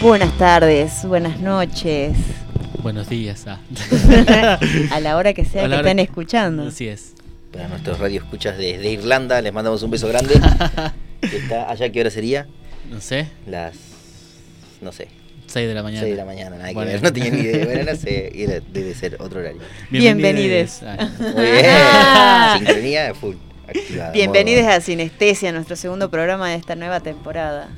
Buenas tardes, buenas noches. Buenos días. ah. a la hora que sea que estén que- escuchando. Así es. Para nuestros radio escuchas desde Irlanda, les mandamos un beso grande. Está allá, ¿qué hora sería? No sé, Las. No sé, 6 de la mañana. 6 de la mañana, nada Bueno. que ver. No tenía ni idea. Bueno, no sé, era- debe ser otro horario. Bienvenides. Ah, Muy bien. Ah. Sincronía full. Activada. Bienvenidos modo- a Sinestesia, nuestro segundo programa de esta nueva temporada.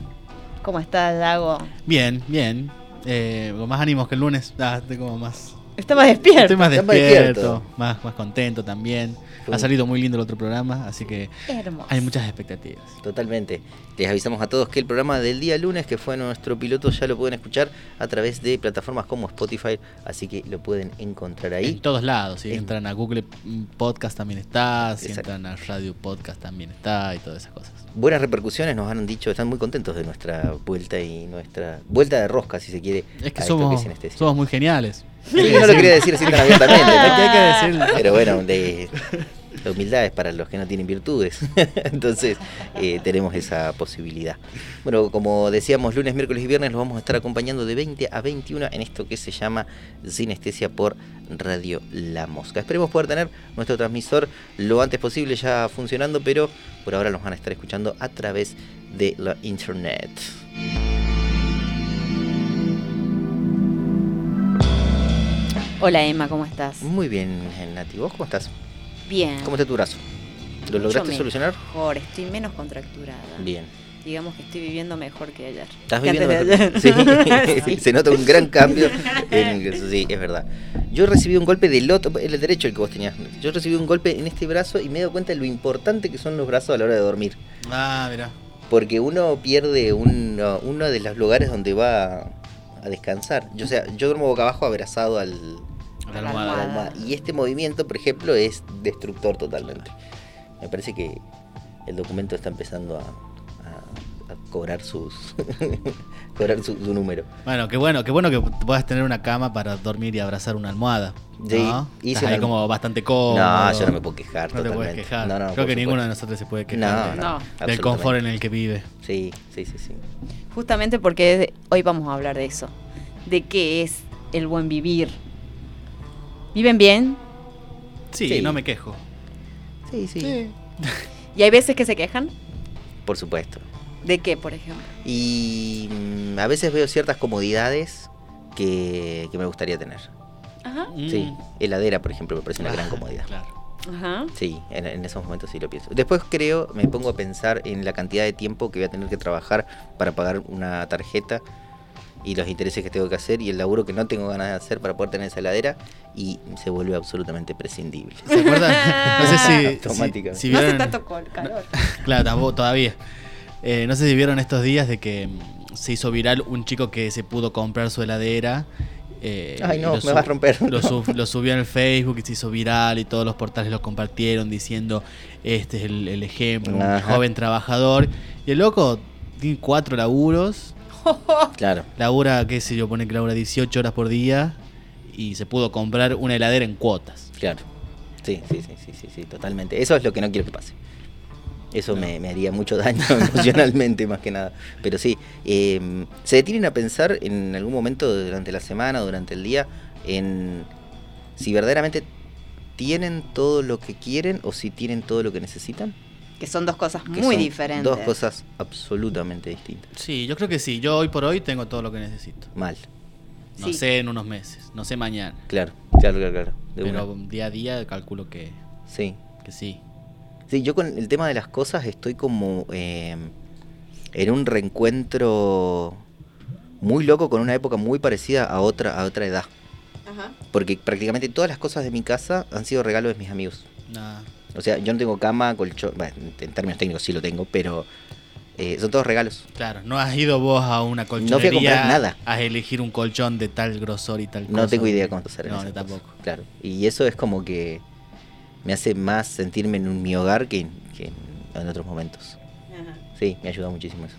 ¿Cómo estás, Dago? Bien, bien. Eh, con más ánimos que el lunes. Ah, como más. Está más despierto. Estoy más Está más despierto, despierto. más, más contento también. Ha salido muy lindo el otro programa, así que Hermoso. hay muchas expectativas. Totalmente. Les avisamos a todos que el programa del día lunes, que fue nuestro piloto, ya lo pueden escuchar a través de plataformas como Spotify, así que lo pueden encontrar En ahí. todos lados. Si En- entran a Google Podcast también está, si Exacto. entran a Radio Podcast también está y todas esas cosas. Buenas repercusiones nos han dicho, están muy contentos de nuestra vuelta y nuestra vuelta de rosca, si se quiere. Es que a esto somos, es sinestesia. somos muy geniales. Sí, no lo quería decir así tan abiertamente, ¿no? que hay que decirlo. pero bueno, de, la humildad es para los que no tienen virtudes. Entonces, eh, tenemos esa posibilidad. Bueno, como decíamos, lunes, miércoles y viernes los vamos a estar acompañando de 20 a 21 en esto que se llama Sinestesia por Radio La Mosca. Esperemos poder tener nuestro transmisor lo antes posible ya funcionando, pero por ahora los van a estar escuchando a través de la internet. Hola, Emma, ¿cómo estás? Muy bien, Nati, ¿vos cómo estás? Bien. ¿Cómo está tu brazo? ¿Lo Mucho lograste solucionar? Mejor, estoy menos contracturada. Bien. Digamos que estoy viviendo mejor que ayer. ¿Estás Que viviendo? antes de mejor? ayer. Sí, se nota un gran cambio. en sí, es verdad. Yo recibí un golpe del otro, el derecho el que vos tenías. Yo recibí un golpe en este brazo y me he dado cuenta de lo importante que son los brazos a la hora de dormir. Ah, mira. Porque uno pierde uno, uno de los lugares donde va a, a descansar. Yo, o sea, yo duermo boca abajo abrazado al, La almohada. la almohada. almohada. Y este movimiento, por ejemplo, es destructor totalmente. Me parece que el documento está empezando a, a- a cobrar sus cobrar su, su número. Bueno, qué bueno, qué bueno que puedas tener una cama para dormir y abrazar una almohada. Sí, ¿no? hice Estás ahí una- como bastante cómodo. No, yo no me puedo quejar No te puedes totalmente. quejar. No, no, Creo que ninguno de nosotros se puede No, quejar de- del confort en el que vive. Sí, sí, sí, sí. Justamente porque hoy vamos a hablar de eso. De qué es el buen vivir. ¿Viven bien? Sí, Sí. no me quejo. Sí, sí. ¿Y hay veces que se quejan? Por supuesto. ¿De qué, por ejemplo? Y mm, a veces veo ciertas comodidades que, que me gustaría tener. Ajá. Sí, Mm. heladera, por ejemplo, me parece una Ah, gran comodidad. Claro. Ajá. Sí, en, en esos momentos sí lo pienso. Después creo, me pongo a pensar en la cantidad de tiempo que voy a tener que trabajar para pagar una tarjeta y los intereses que tengo que hacer y el laburo que no tengo ganas de hacer para poder tener esa heladera y se vuelve absolutamente prescindible. ¿Se acuerdan? No sé si, Automáticamente. si, si no hace vieron. tanto col- calor. Claro, tampoco todavía. Eh, no sé si vieron estos días de que mm, se hizo viral un chico que se pudo comprar su heladera. eh, Ay, no, lo me va a romper. Lo, sub- lo subió en el Facebook y se hizo viral y todos los portales lo compartieron diciendo este es el, el ejemplo, un joven trabajador. Y el loco tiene cuatro laburos, Claro, labura, qué sé yo, pone que labura 18 horas por día y se pudo comprar una heladera en cuotas. claro. Sí, sí, sí, sí, sí, sí, totalmente. Eso es lo que no quiero que pase. Eso me, me haría mucho daño emocionalmente más que nada. Pero sí, eh, ¿se detienen a pensar en algún momento durante la semana durante el día en si verdaderamente tienen todo lo que quieren o si tienen todo lo que necesitan? Que son dos cosas Que muy son diferentes. Dos cosas absolutamente distintas. Sí, yo creo que sí. Yo hoy por hoy tengo todo lo que necesito. Mal. No Sí. sé en unos meses, no sé mañana. Claro, claro, claro, claro. De pero una. día a día calculo que, Sí. que sí. Sí, yo con el tema de las cosas estoy como eh, en un reencuentro muy loco con una época muy parecida a otra, a otra edad. Ajá. Porque prácticamente todas las cosas de mi casa han sido regalos de mis amigos. Nada. O sea, yo no tengo cama, colchón, bueno, en términos técnicos sí lo tengo, pero eh, son todos regalos. Claro, no has ido vos a una colchonería No fui a comprar nada. a elegir un colchón de tal grosor y tal No cosa. tengo idea cuánto será. No, yo tampoco. Claro. Y eso es como que me hace más sentirme en un- mi hogar que, que en otros momentos. Ajá. Sí, me ayuda muchísimo eso.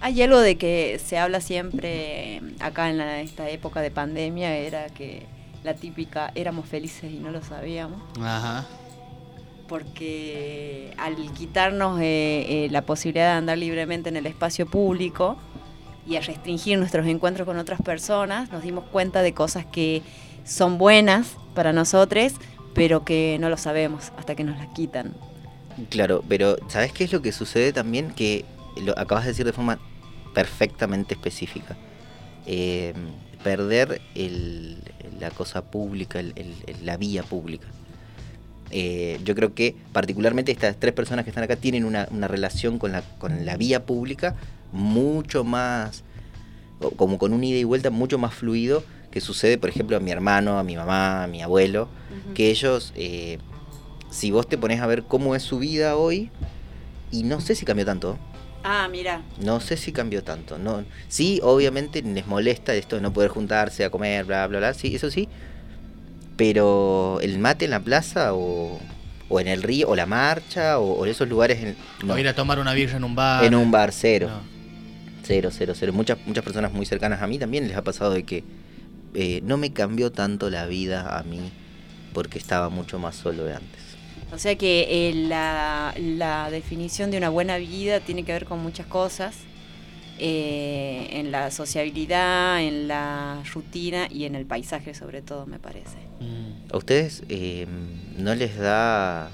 Hay algo de que se habla siempre acá en la- esta época de pandemia, era que la típica éramos felices y no lo sabíamos. Ajá. Porque al quitarnos eh, eh, la posibilidad de andar libremente en el espacio público, y a restringir nuestros encuentros con otras personas, nos dimos cuenta de cosas que son buenas para nosotros, pero que no lo sabemos hasta que nos las quitan. Claro, pero ¿sabes qué es lo que sucede también? Que lo acabas de decir de forma perfectamente específica. Eh, perder la cosa pública, el, la vía pública. Eh, yo creo que particularmente estas tres personas que están acá tienen una, una relación con la, con la vía pública mucho más, como con un ida y vuelta mucho más fluido que sucede, por ejemplo, a mi hermano, a mi mamá, a mi abuelo, que ellos, eh, si vos te pones a ver cómo es su vida hoy, y no sé si cambió tanto. Ah, mira. No sé si cambió tanto. No, sí, obviamente les molesta esto de no poder juntarse a comer, bla, bla, bla, sí, eso sí. Pero el mate en la plaza o, o en el río, o la marcha, o, en esos lugares... En, O ir a tomar una birra en un bar. En un bar, cero. Cero, cero, cero. Muchas, muchas personas muy cercanas a mí también les ha pasado de que eh, no me cambió tanto la vida a mí porque estaba mucho más solo de antes. O sea que eh, la, la, definición de una buena vida tiene que ver con muchas cosas, eh, en la sociabilidad, en la rutina y en el paisaje sobre todo, me parece. ¿A ustedes no les da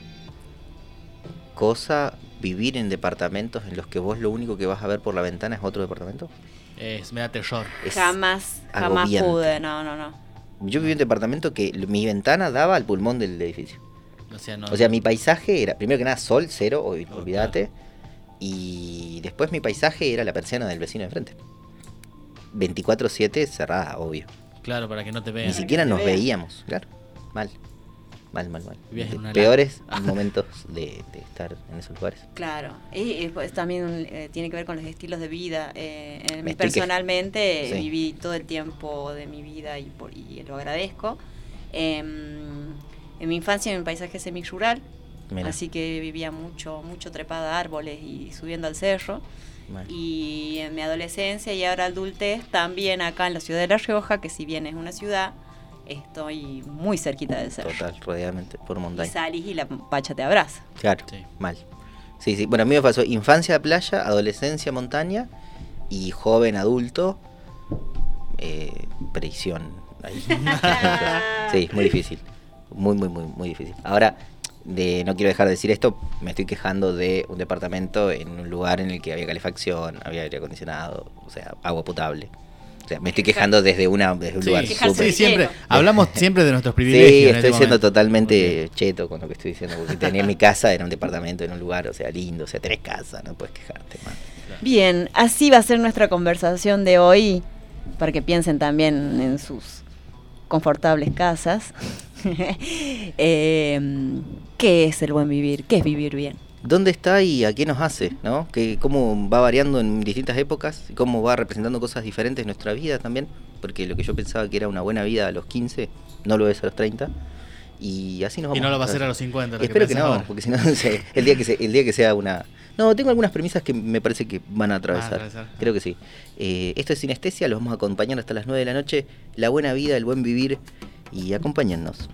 cosa vivir en departamentos en los que vos lo único que vas a ver por la ventana es otro departamento? Es, me da terror. jamás, jamás pude, no, no, no. Yo viví en un departamento que mi ventana daba al pulmón del edificio. O sea, o sea mi paisaje era, primero que nada, sol, cero, olvídate. Y después mi paisaje era la persiana del vecino de enfrente. 24-7 cerrada, obvio. Claro, para que no te vean. Ni siquiera nos veíamos, claro. Mal. Mal, mal, mal. Peores momentos de, estar en esos lugares. Claro, y, pues también eh, tiene que ver con los estilos de vida. Eh, personalmente viví todo el tiempo de mi vida y, por, y lo agradezco. Em, en mi infancia en un paisaje semi-rural, así que vivía mucho, mucho trepada a árboles y subiendo al cerro. Y en mi adolescencia y ahora adultez, también acá en la ciudad de La Rioja, que si bien es una ciudad, estoy muy cerquita del cerro. Total, rodeadamente por montaña. Y salís y la pacha te abraza. Claro, mal. Sí, sí. Bueno, a mí me pasó infancia playa, adolescencia montaña y joven adulto, eh, prisión. sí, muy difícil. Muy, muy, muy, muy difícil. Ahora, de, no quiero dejar de decir esto, me estoy quejando de un departamento en un lugar en el que había calefacción, había aire acondicionado, o sea, agua potable me estoy quejando desde, una, desde un lugar súper. siempre, hablamos siempre de nuestros privilegios. Sí, estoy este siendo totalmente cheto con lo que estoy diciendo, porque tenía mi casa, era un departamento en un lugar, o sea, lindo, o sea, tenés casa, no puedes quejarte más. Bien, así va a ser nuestra conversación de hoy, para que piensen también en sus confortables casas. eh, ¿Qué es el buen vivir? ¿Qué es vivir bien? dónde está y a qué nos hace, ¿no? Que cómo va variando en distintas épocas, cómo va representando cosas diferentes en nuestra vida también, porque lo que yo pensaba que era una buena vida a los 15, no lo es a los 30. Y así nos vamos. Y no lo va a hacer a los 50. espero que, no, porque si no, el, día que el día que sea una... No, tengo algunas premisas que me parece que van a atravesar. Creo que sí. Eh, esto es Sinestesia, los vamos a acompañar hasta las 9 de la noche. La buena vida, el buen vivir y acompáñennos.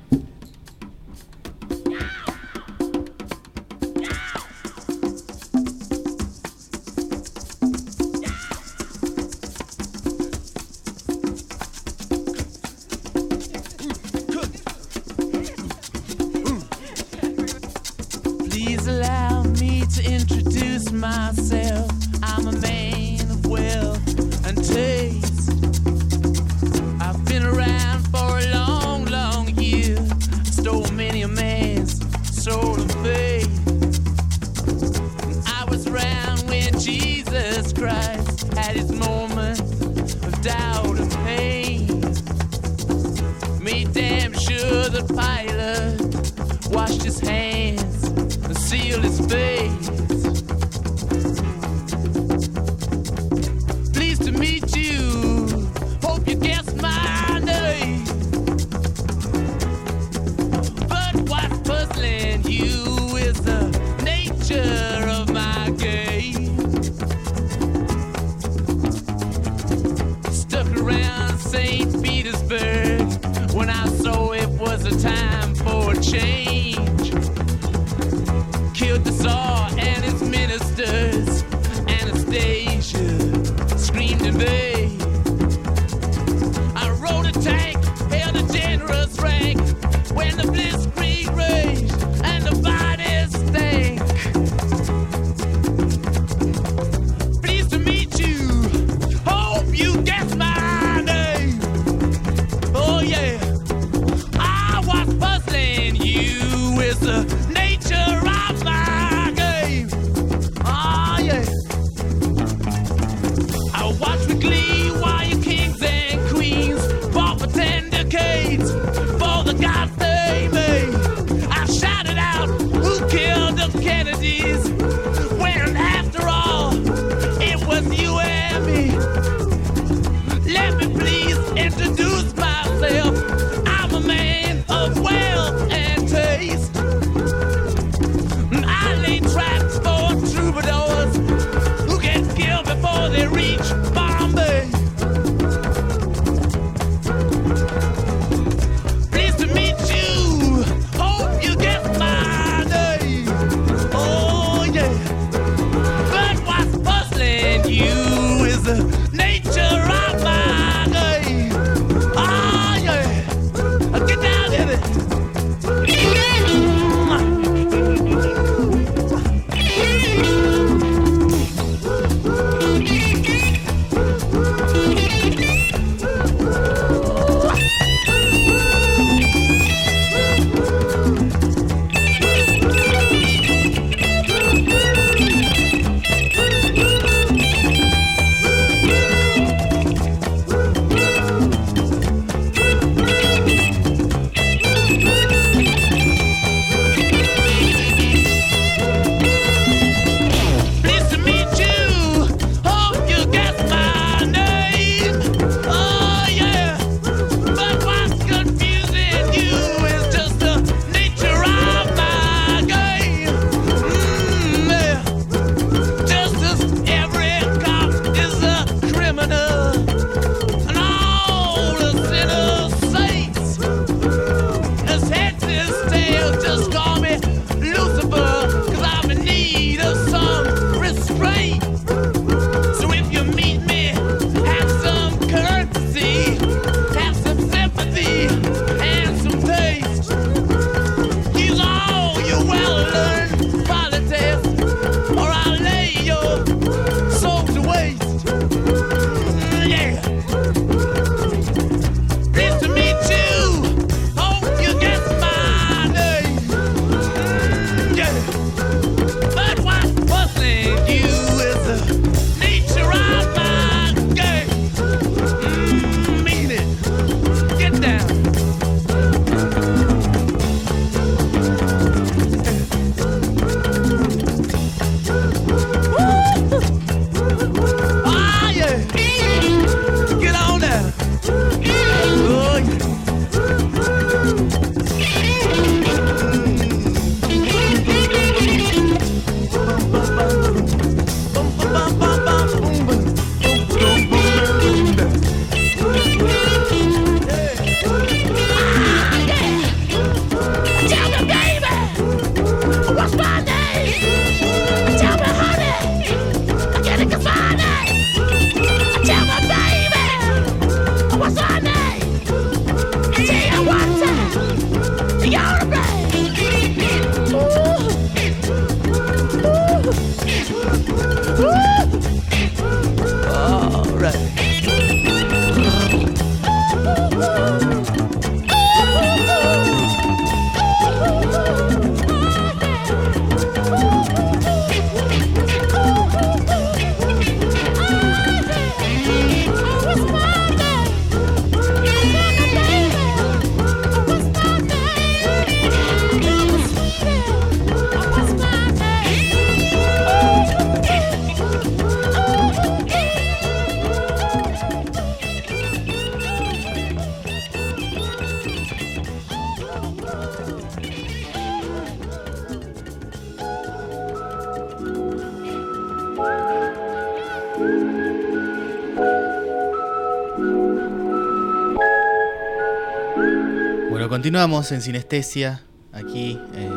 Continuamos en Sinestesia, aquí eh,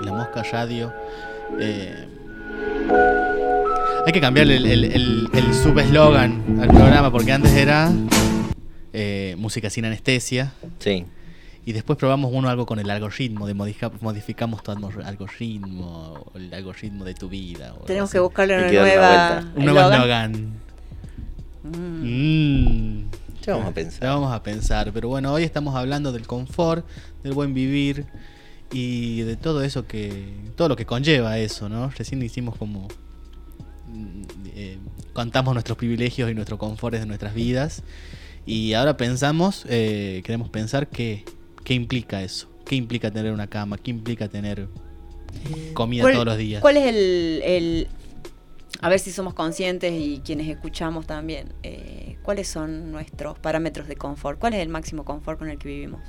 en la Mosca Radio. Eh, hay que cambiar el, el, el, subeslogan al programa porque antes era eh, música sin anestesia. Sí. Y después probamos uno algo con el algoritmo, de modificamos todo el algoritmo, el algoritmo de tu vida. Tenemos que buscarle una nueva. Un nuevo eslogan. Mm. Ya vamos a pensar. Ya vamos a pensar. Pero bueno, hoy estamos hablando del confort, del buen vivir y de todo eso que. todo lo que conlleva eso, ¿no? Recién hicimos como. Mm, eh, contamos nuestros privilegios y nuestros confortes de nuestras vidas. Y ahora pensamos, eh, queremos pensar qué, qué implica eso. ¿Qué implica tener una cama? ¿Qué implica tener comida todos los días? ¿Cuál es el, a ver si somos conscientes y quienes escuchamos también, eh, ¿cuáles son nuestros parámetros de confort? ¿Cuál es el máximo confort con el que vivimos?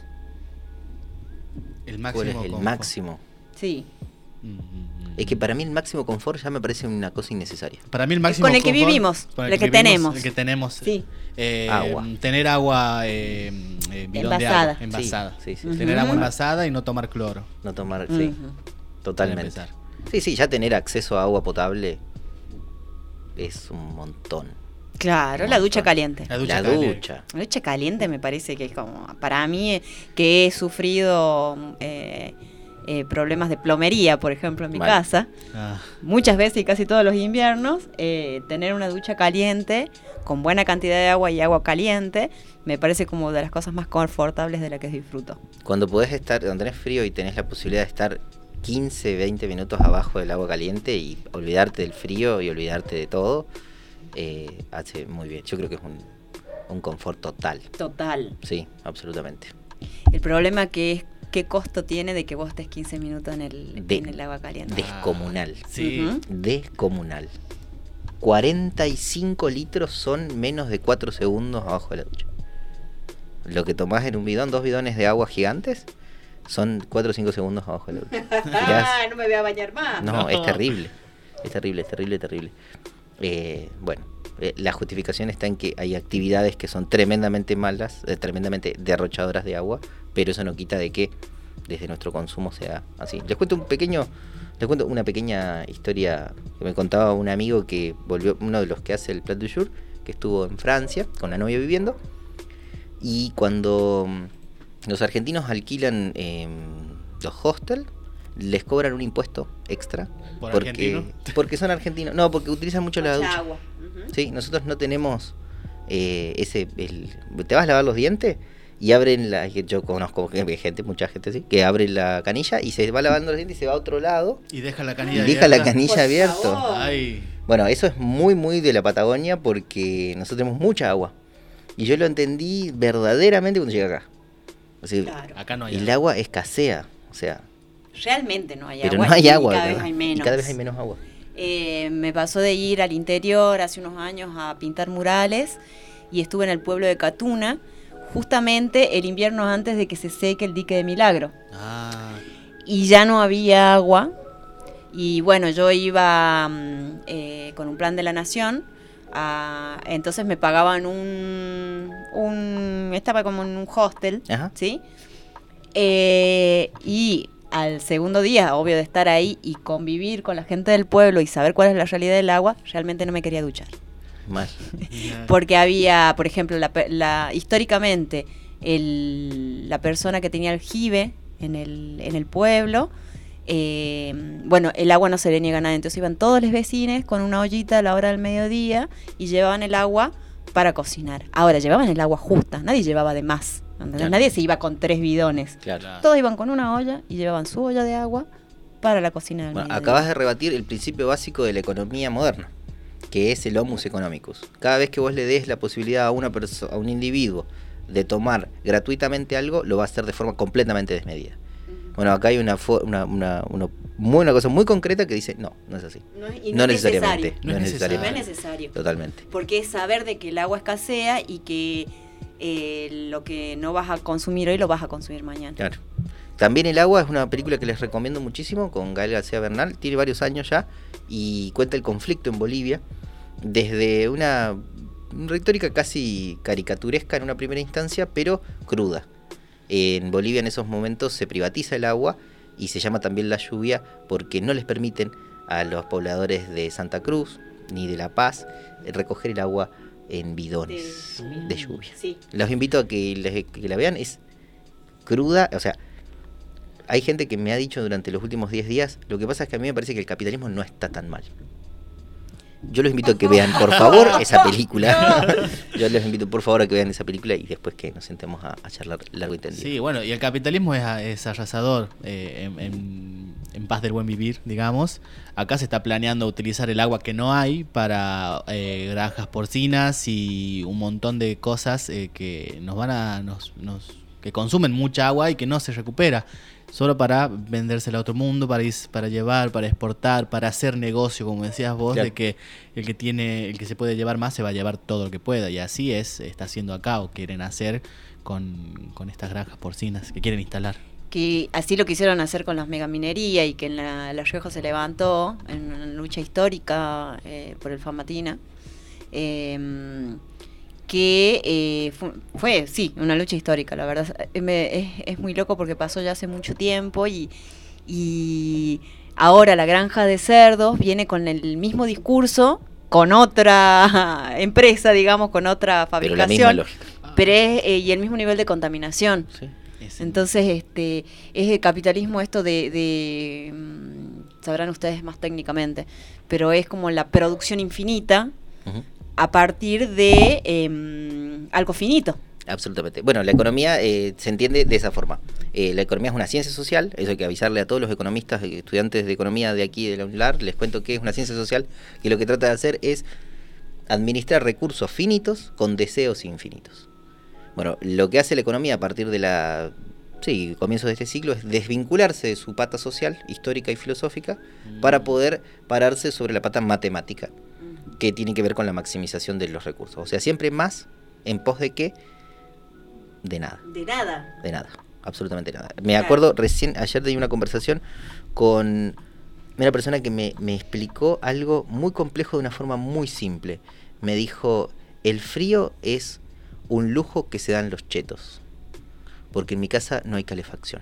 El máximo. ¿Cuál es el máximo? Sí. Mm-hmm. Es que para mí el máximo confort ya me parece una cosa innecesaria. Para mí el máximo con el que vivimos, el, que, tenemos. El que tenemos. Sí. Eh, agua. Tener agua eh, eh envasada. envasada. Sí, sí, Tener agua envasada y no tomar cloro. No tomar, sí. Totalmente. Sí, sí, ya tener acceso a agua potable es un montón. Claro, la ducha caliente. La ducha. La ducha. La ducha caliente me parece que es como, para mí, que he sufrido eh, eh, problemas de plomería, por ejemplo, en mi casa, ah. muchas veces y casi todos los inviernos, eh, tener una ducha caliente con buena cantidad de agua y agua caliente, me parece como de las cosas más confortables de las que disfruto. Cuando podés estar, cuando tenés frío y tenés la posibilidad de estar 15, 20 minutos abajo del agua caliente y olvidarte del frío y olvidarte de todo, eh, hace muy bien. Yo creo que es un, un confort total. Total. Sí, absolutamente. El problema que es qué costo tiene de que vos estés 15 minutos en el, en el agua caliente. Descomunal. sí. Descomunal. 45 litros son menos de 4 segundos abajo de la ducha. Lo que tomás en un bidón, dos bidones de agua gigantes, son 4 o 5 segundos abajo de la ducha. Ah, no me voy a bañar más. No, es terrible. Es terrible, es terrible, terrible. Eh, bueno, eh, la justificación está en que hay actividades que son tremendamente malas, eh, tremendamente derrochadoras de agua, pero eso no quita de que desde nuestro consumo sea así. Les cuento un pequeño, les cuento una pequeña historia que me contaba un amigo que volvió, uno de los que hace el Plat du Jour, que estuvo en Francia con la novia viviendo, y cuando los argentinos alquilan em, los hostels, les cobran un impuesto extra porque porque son argentinos no porque utilizan mucho la ducha agua. sí nosotros no tenemos eh, ese te vas a lavar los dientes y abren la. Yo conozco gente, mucha gente sí, que abre la canilla y se va lavando la gente y se va a otro lado. Y deja la canilla abierta. Deja la canilla abierta. Bueno, eso es muy, muy de la Patagonia porque nosotros tenemos mucha agua. Y yo lo entendí verdaderamente cuando llegué acá. Acá no hay El agua escasea, o sea. Realmente no hay agua. Pero no hay agua. cada vez hay menos. Y cada vez hay menos agua. Eh, me pasó de ir al interior hace unos años a pintar murales y estuve en el pueblo de Catuna justamente el invierno antes de que se seque el dique de Milagro. Ah. Y ya no había agua. Y bueno, yo iba mm, eh, con un plan de la nación. entonces me pagaban un, un, Estaba como en un hostel, ¿sí? Eh, y al segundo día, obvio de estar ahí y convivir con la gente del pueblo y saber cuál es la realidad del agua, realmente no me quería duchar. Porque había, por ejemplo, la, históricamente, la persona que tenía aljibe en el, en el pueblo, eh, bueno, el agua no se le niega a nadie, entonces iban todos los vecinos con una ollita a la hora del mediodía y llevaban el agua para cocinar. Ahora, llevaban el agua justa, nadie llevaba de más. Nadie se iba con tres bidones. Todos iban con una olla y llevaban su olla de agua para la cocina. acabas de rebatir el principio básico de la economía moderna que es el homus economicus. Cada vez que vos le des la posibilidad a, una a un individuo de tomar gratuitamente algo, lo va a hacer de forma completamente desmedida. Bueno, acá hay una, una, una, una, cosa muy concreta que dice, no, no es así. No, necesariamente. No, es necesariamente. No es necesario. Totalmente. Porque es saber de que el agua escasea y que eh, lo que no vas a consumir hoy lo vas a consumir mañana. Claro. También El agua es una película que les recomiendo muchísimo con Gael García Bernal, tiene varios años ya y cuenta el conflicto en Bolivia desde una retórica casi caricaturesca en una primera instancia, pero cruda. En Bolivia en esos momentos se privatiza el agua y se llama también la lluvia porque no les permiten a los pobladores de Santa Cruz ni de La Paz recoger el agua en bidones de, lluvia. Los invito a que, que la vean, es cruda, o sea, hay gente que me ha dicho durante los últimos 10 días, lo que pasa es que a mí me parece que el capitalismo no está tan mal. Yo los invito a que vean, por favor, esa película. Yo les invito, por favor, a que vean esa película y después que nos sentemos a, charlar largo y tendido. Sí, bueno, y el capitalismo es, arrasador eh, en, paz del buen vivir, digamos. Acá se está planeando utilizar el agua que no hay para eh, granjas porcinas y un montón de cosas eh, que nos van a... Nos, nos, que consumen mucha agua y que no se recupera solo para vendérsela a otro mundo, para ir, para llevar, para exportar, para hacer negocio, como decías vos, de que el que tiene, el que se puede llevar más se va a llevar todo lo que pueda. Y así es, está haciendo acá o quieren hacer con, estas granjas porcinas que quieren instalar. Que así lo quisieron hacer con las megaminería y que en la, la Rioja se levantó en una lucha histórica eh, por el Famatina. Eh, que eh, fue, sí, una lucha histórica, la verdad. Eh, es, muy loco porque pasó ya hace mucho tiempo y, y ahora la granja de cerdos viene con el mismo discurso, con otra empresa, digamos, con otra fabricación. Pero eh, y el mismo nivel de contaminación. Entonces, este, es el capitalismo esto de, mm, sabrán ustedes más técnicamente, pero es como la producción infinita a partir de em, algo finito. Absolutamente. Bueno, la economía eh, se entiende de esa forma. Eh, la economía es una ciencia social, eso hay que avisarle a todos los economistas, eh, estudiantes de economía de aquí de la UNLAR, les cuento que es una ciencia social que lo que trata de hacer es administrar recursos finitos con deseos infinitos. Bueno, lo que hace la economía a partir de la sí, comienzo de este ciclo es desvincularse de su pata social, histórica y filosófica, para mm. poder pararse sobre la pata matemática que tiene que ver con la maximización de los recursos. O sea, siempre más en pos de qué? De nada. De nada. De nada, absolutamente nada. Me acuerdo recién, ayer tenía una conversación con una persona que me, me explicó algo muy complejo de una forma muy simple. Me dijo, el frío es un lujo que se dan los chetos, porque en mi casa no hay calefacción.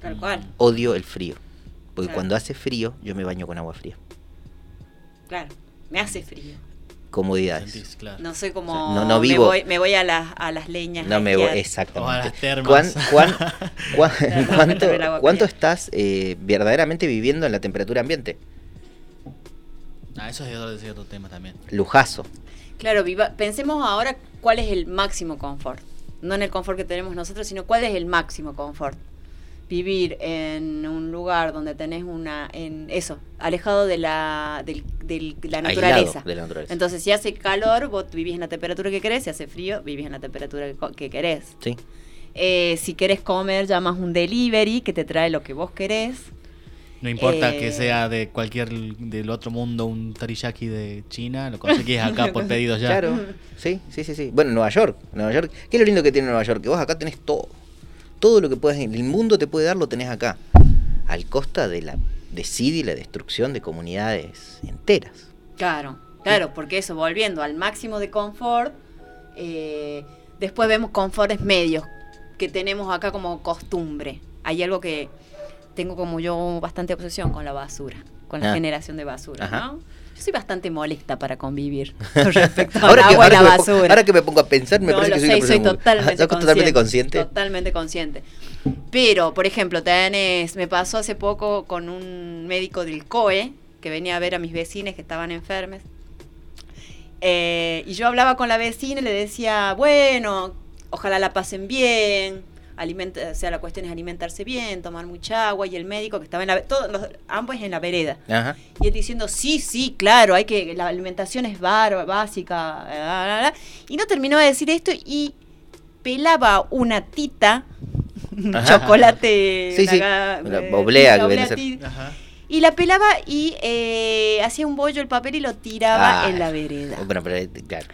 Tal cual. Odio el frío, porque cuando hace frío yo me baño con agua fría. Claro me hace frío. Comodidades. No soy como. No, vivo. Me voy, a, las, a las leñas. No me voy, exactamente. cuánto, ¿Cuánto estás eh, verdaderamente viviendo en la temperatura ambiente? Ah, eso es otro tema también. Lujazo. Claro, viva, pensemos ahora cuál es el máximo confort. No en el confort que tenemos nosotros, sino cuál es el máximo confort vivir en un lugar donde tenés una, en eso, alejado de la, de la naturaleza. Entonces, si hace calor, vos vivís en la temperatura que querés, si hace frío, vivís en la temperatura que, querés. Sí. Eh, si querés comer, llamas un delivery que te trae lo que vos querés. No importa que eh, sea de cualquier del otro mundo, un teriyaki de China, lo conseguís acá por pedido ya. Claro, sí, sí, sí, sí. Bueno, Nueva York, Nueva York, ¿qué es lo lindo que tiene Nueva York? Que vos acá tenés todo todo lo que puedas, el mundo te puede dar, lo tenés acá. Al costa de la decide y la destrucción de comunidades enteras. Claro, claro, porque eso, volviendo al máximo de confort, eh, después vemos confortes medios que tenemos acá como costumbre. Hay algo que tengo como yo bastante obsesión con la basura, con la ah. generación de basura, ¿no? Soy bastante molesta para convivir con respecto a ahora y la basura. ahora que me pongo a pensar, me parece que soy, soy totalmente, totalmente consciente. Totalmente consciente. Pero, por ejemplo, tenés, me pasó hace poco con un médico del COE que venía a ver a mis vecinos que estaban enfermos. Eh, y yo hablaba con la vecina y le decía, bueno, ojalá la pasen bien, alimenta, o sea, la cuestión es alimentarse bien, tomar mucha agua, y el médico que estaba en la, todos los, ambos en la vereda. Y él diciendo, sí, sí, claro, hay que, la alimentación es bar, básica, y no terminó de decir esto y pelaba una tita, un chocolate, sí, sí. Eh, oblea que viene a ser. Y la pelaba y eh, hacía un bollo el papel y lo tiraba ah, en la vereda. Bueno, pero, claro.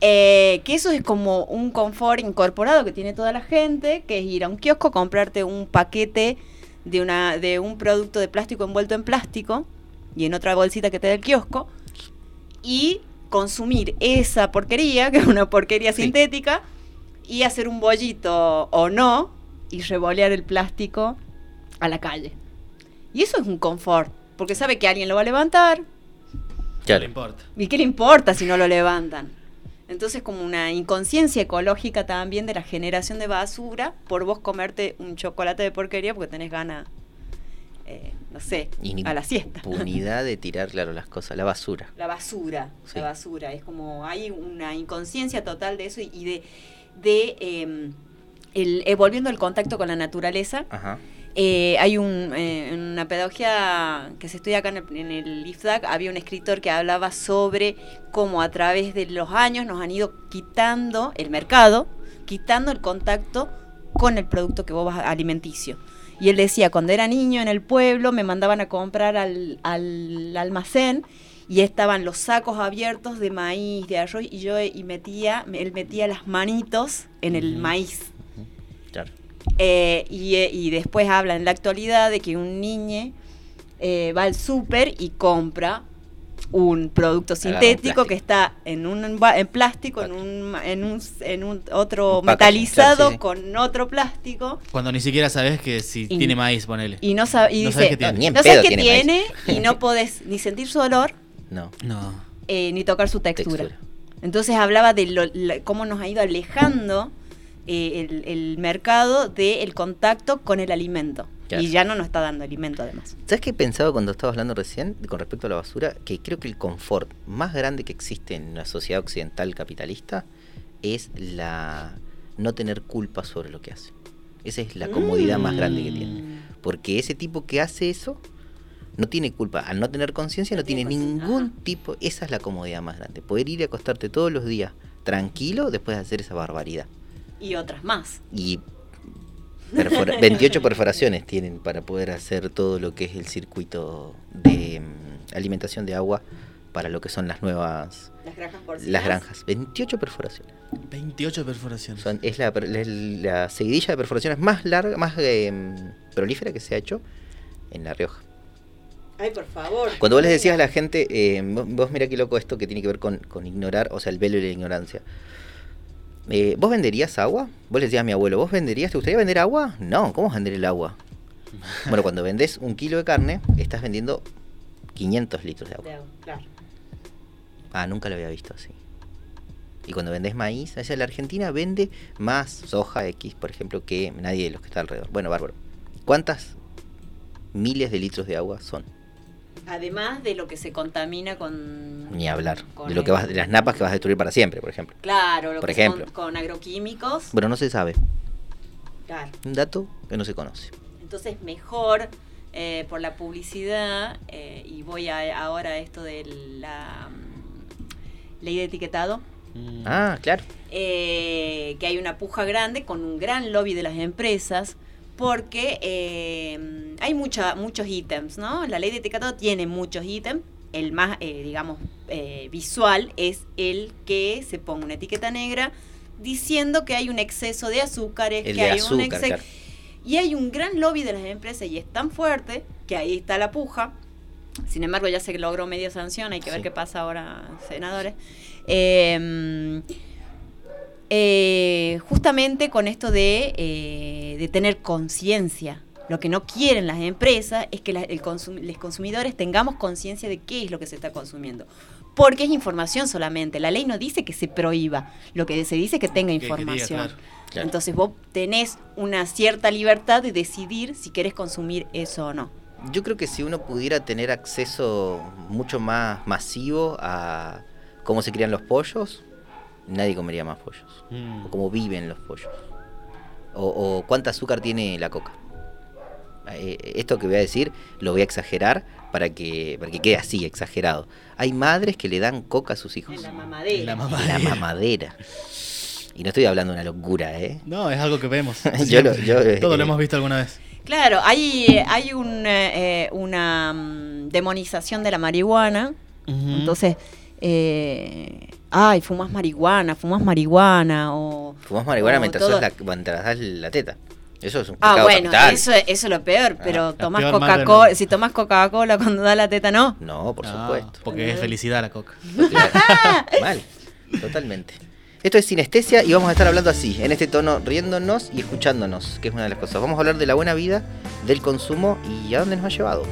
Eh, que eso es como un confort incorporado que tiene toda la gente, que es ir a un kiosco, comprarte un paquete de, una, de un producto de plástico envuelto en plástico y en otra bolsita que te da el kiosco, y consumir esa porquería, que es una porquería sintética, y hacer un bollito o no y revolear el plástico a la calle. Y eso es un confort, porque sabe que alguien lo va a levantar. ¿Qué le importa? ¿Y qué le importa si no lo levantan? Entonces como una inconsciencia ecológica también de la generación de basura por vos comerte un chocolate de porquería porque tenés ganas, eh, no sé, a la siesta. Unidad de tirar, claro, las cosas, la basura. La basura, la basura. Es como hay una inconsciencia total de eso y de, de em, el, eh, volviendo al contacto con la naturaleza. Ajá eh, hay un, eh, una pedagogía que se estudia acá en el, en el, IFDAC, había un escritor que hablaba sobre cómo a través de los años nos han ido quitando el mercado, quitando el contacto con el producto que vos vas alimenticio. Y él decía, cuando era niño en el pueblo me mandaban a comprar al, al almacén y estaban los sacos abiertos de maíz, de arroz, y yo y metía, él metía las manitos en el maíz. Eh, eh, y, después habla en la actualidad de que un niño eh, va al súper y compra un producto sintético que está en un en plástico, en un, en un, en un otro metalizado con otro plástico. Cuando ni siquiera sabes que si tiene maíz, ponele. Y no, y dice, qué tiene. No sabes qué tiene, y no podés ni sentir su olor. No. No. ni tocar su textura. Entonces hablaba de cómo nos ha ido alejando eh, el, mercado del contacto con el alimento. Y ya no nos está dando alimento además. ¿Sabes qué he pensado cuando estaba hablando recién con respecto a la basura? Que creo que el confort más grande que existe en la sociedad occidental capitalista es la no tener culpa sobre lo que hace. Esa es la comodidad más grande que tiene. Mm. Porque ese tipo que hace eso no tiene culpa. Al no tener conciencia no, tiene, ningún tipo... Esa es la comodidad más grande. Poder ir a acostarte todos los días tranquilo después de hacer esa barbaridad. Y otras más. Y 28 perforaciones tienen para poder hacer todo lo que es el circuito de mm, alimentación de agua para lo que son las nuevas... Las granjas porcinas. Las granjas. 28 perforaciones. 28 perforaciones. es la, seguidilla de perforaciones más larga, más em, prolífera que se ha hecho en La Rioja. Ay, por favor. Cuando vos les decías a la gente, em, vos, mira qué loco esto que tiene que ver con, con ignorar, o sea, el velo y la ignorancia. Eh, ¿Vos venderías agua? Vos le decías a mi abuelo, ¿vos venderías? ¿Te gustaría vender agua? No, ¿cómo vender el agua? bueno, cuando vendes un kilo de carne, estás vendiendo 500 litros de agua. Claro. Ah, nunca lo había visto así. Y cuando vendes maíz, o la Argentina vende más soja X, por ejemplo, que nadie de los que está alrededor. Bueno, bárbaro. ¿Cuántas miles de litros de agua son? Además de lo que se contamina con... Ni hablar. de lo que vas, de las napas que vas a destruir para siempre, por ejemplo. Claro, lo por ejemplo. con agroquímicos. Bueno, no se sabe. Claro. Un dato que no se conoce. Entonces, mejor eh, por la publicidad, eh, y voy a, ahora a esto de la mm, ley de etiquetado. Ah, claro. Eh, que hay una puja grande con un gran lobby de las empresas porque eh, hay mucha, muchos ítems, ¿no? La ley de etiquetado tiene muchos ítems. El más, eh, digamos, eh, visual es el que se ponga una etiqueta negra diciendo que hay un exceso de azúcares, que hay un exceso... Y hay un gran lobby de las empresas y es tan fuerte que ahí está la puja. Sin embargo, ya se logró media sanción, hay que ver qué pasa ahora, senadores. Eh, eh, justamente con esto de, eh, de tener conciencia. Lo que no quieren las empresas es que los consumidores tengamos conciencia de qué es lo que se está consumiendo. Porque es información solamente. La ley no dice que se prohíba. Lo que se dice es que tenga información. Entonces vos tenés una cierta libertad de decidir si querés consumir eso o no. Yo creo que si uno pudiera tener acceso mucho más masivo a cómo se crían los pollos, nadie comería más pollos. Mm. O cómo viven los pollos. O, cuánta azúcar tiene la coca. Eh, esto que voy a decir lo voy a exagerar para que, para que quede así, exagerado. Hay madres que le dan coca a sus hijos. En la mamadera. la mamadera. Y no estoy hablando de una locura, ¿eh? No, es algo que vemos. yo lo, eh, Todo lo hemos visto alguna vez. Claro, hay, hay un, eh, una mm, demonización de la marihuana. Entonces, eh, ay, fumas marihuana, fumas marihuana o... Fumas marihuana mientras, la, mientras das la teta. Eso es un Ah, bueno, eso, eso es lo peor, ah, pero tomas Coca-Cola, si tomas Coca-Cola cuando da la teta, ¿no? No, por supuesto. Porque es felicidad la coca. Mal, totalmente. Esto es sinestesia y vamos a estar hablando así, en este tono, riéndonos y escuchándonos, que es una de las cosas. Vamos a hablar de la buena vida, del consumo y a dónde nos ha llevado.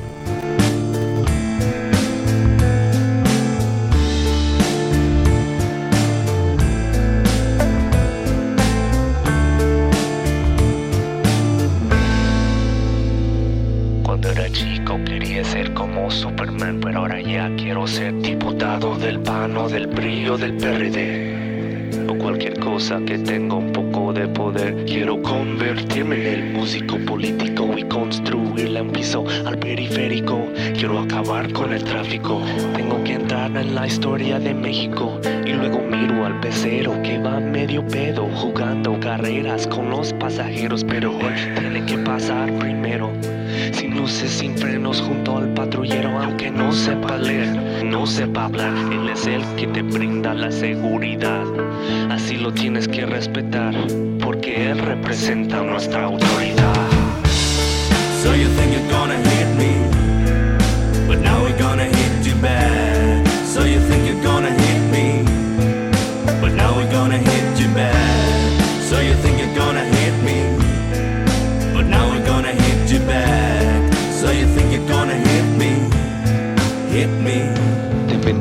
Ahora ya quiero ser diputado del PAN o del brillo del PRD o cualquier cosa que tenga un poco de poder. Quiero convertirme en el músico político y construirle un piso al periférico. Quiero acabar con el tráfico. Tengo que entrar en la historia de México y luego miro al pecero que va medio pedo jugando carreras con los pasajeros, pero hoy tiene que pasar primero. Sin luces, sin frenos junto al patrullero, aunque no sepa leer, no sepa hablar, él es el que te brinda la seguridad. Así lo tienes que respetar, porque él representa nuestra autoridad. So you think you're gonna hit me, but now we're gonna hit you back. So you think you're gonna hit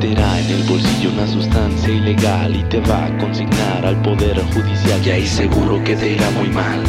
meterá en el bolsillo una sustancia ilegal y te va a consignar al poder judicial y ahí seguro que te irá muy mal.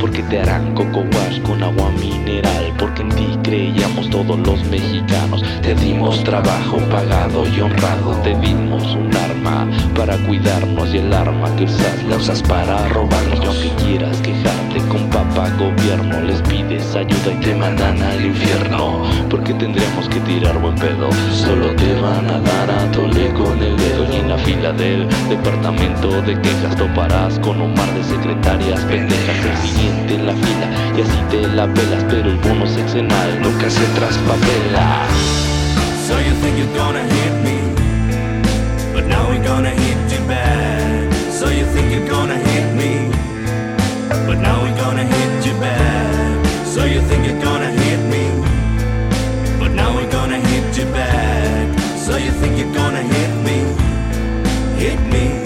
Porque te harán coco wash con agua mineral Porque en ti creíamos todos los mexicanos Te dimos trabajo pagado y honrado Te dimos un arma para cuidarnos Y el arma que usas la usas para robarnos Y aunque quieras quejarte con papá gobierno Les pides ayuda y te mandan al infierno. Porque tendríamos que tirar buen pedo Solo te van a dar a tole con el dedo Y en la fila del departamento de quejas Toparás con un mar de secretarias pendejas. El siguiente en la fila y así te la pelas Pero el bono sexenal nunca se traspapela. So you think you're gonna hit me, but now we're gonna hit you back. So you think you're gonna hit me, but now we're gonna hit you back. So you think you're gonna hit me, but now we're gonna hit you back. So you think you're gonna hit me, hit me.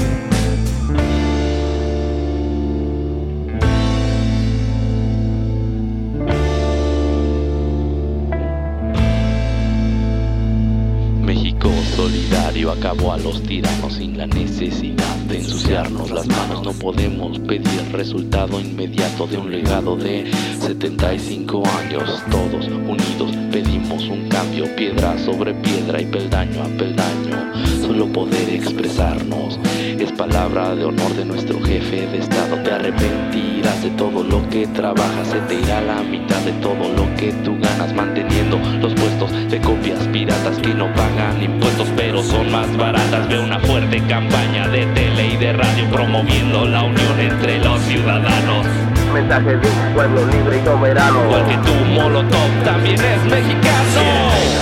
México solidario acabó a los tiranos sin la necesidad de ensuciarnos las manos. No podemos pedir resultado inmediato de un legado de 75 años. Todos unidos pedimos un cambio, piedra sobre piedra y peldaño a peldaño. Solo poder expresarnos es palabra de honor de nuestro jefe de estado. Te arrepentirás de todo lo que trabajas, se te irá la mitad de todo lo que tú ganas manteniendo los puestos de copias piratas que no pagan impuestos pero son más baratas. Ve una fuerte campaña de tele y de radio promoviendo la unión entre los ciudadanos. mensaje de un pueblo libre y soberano. Igual que tu Molotov también es mexicano.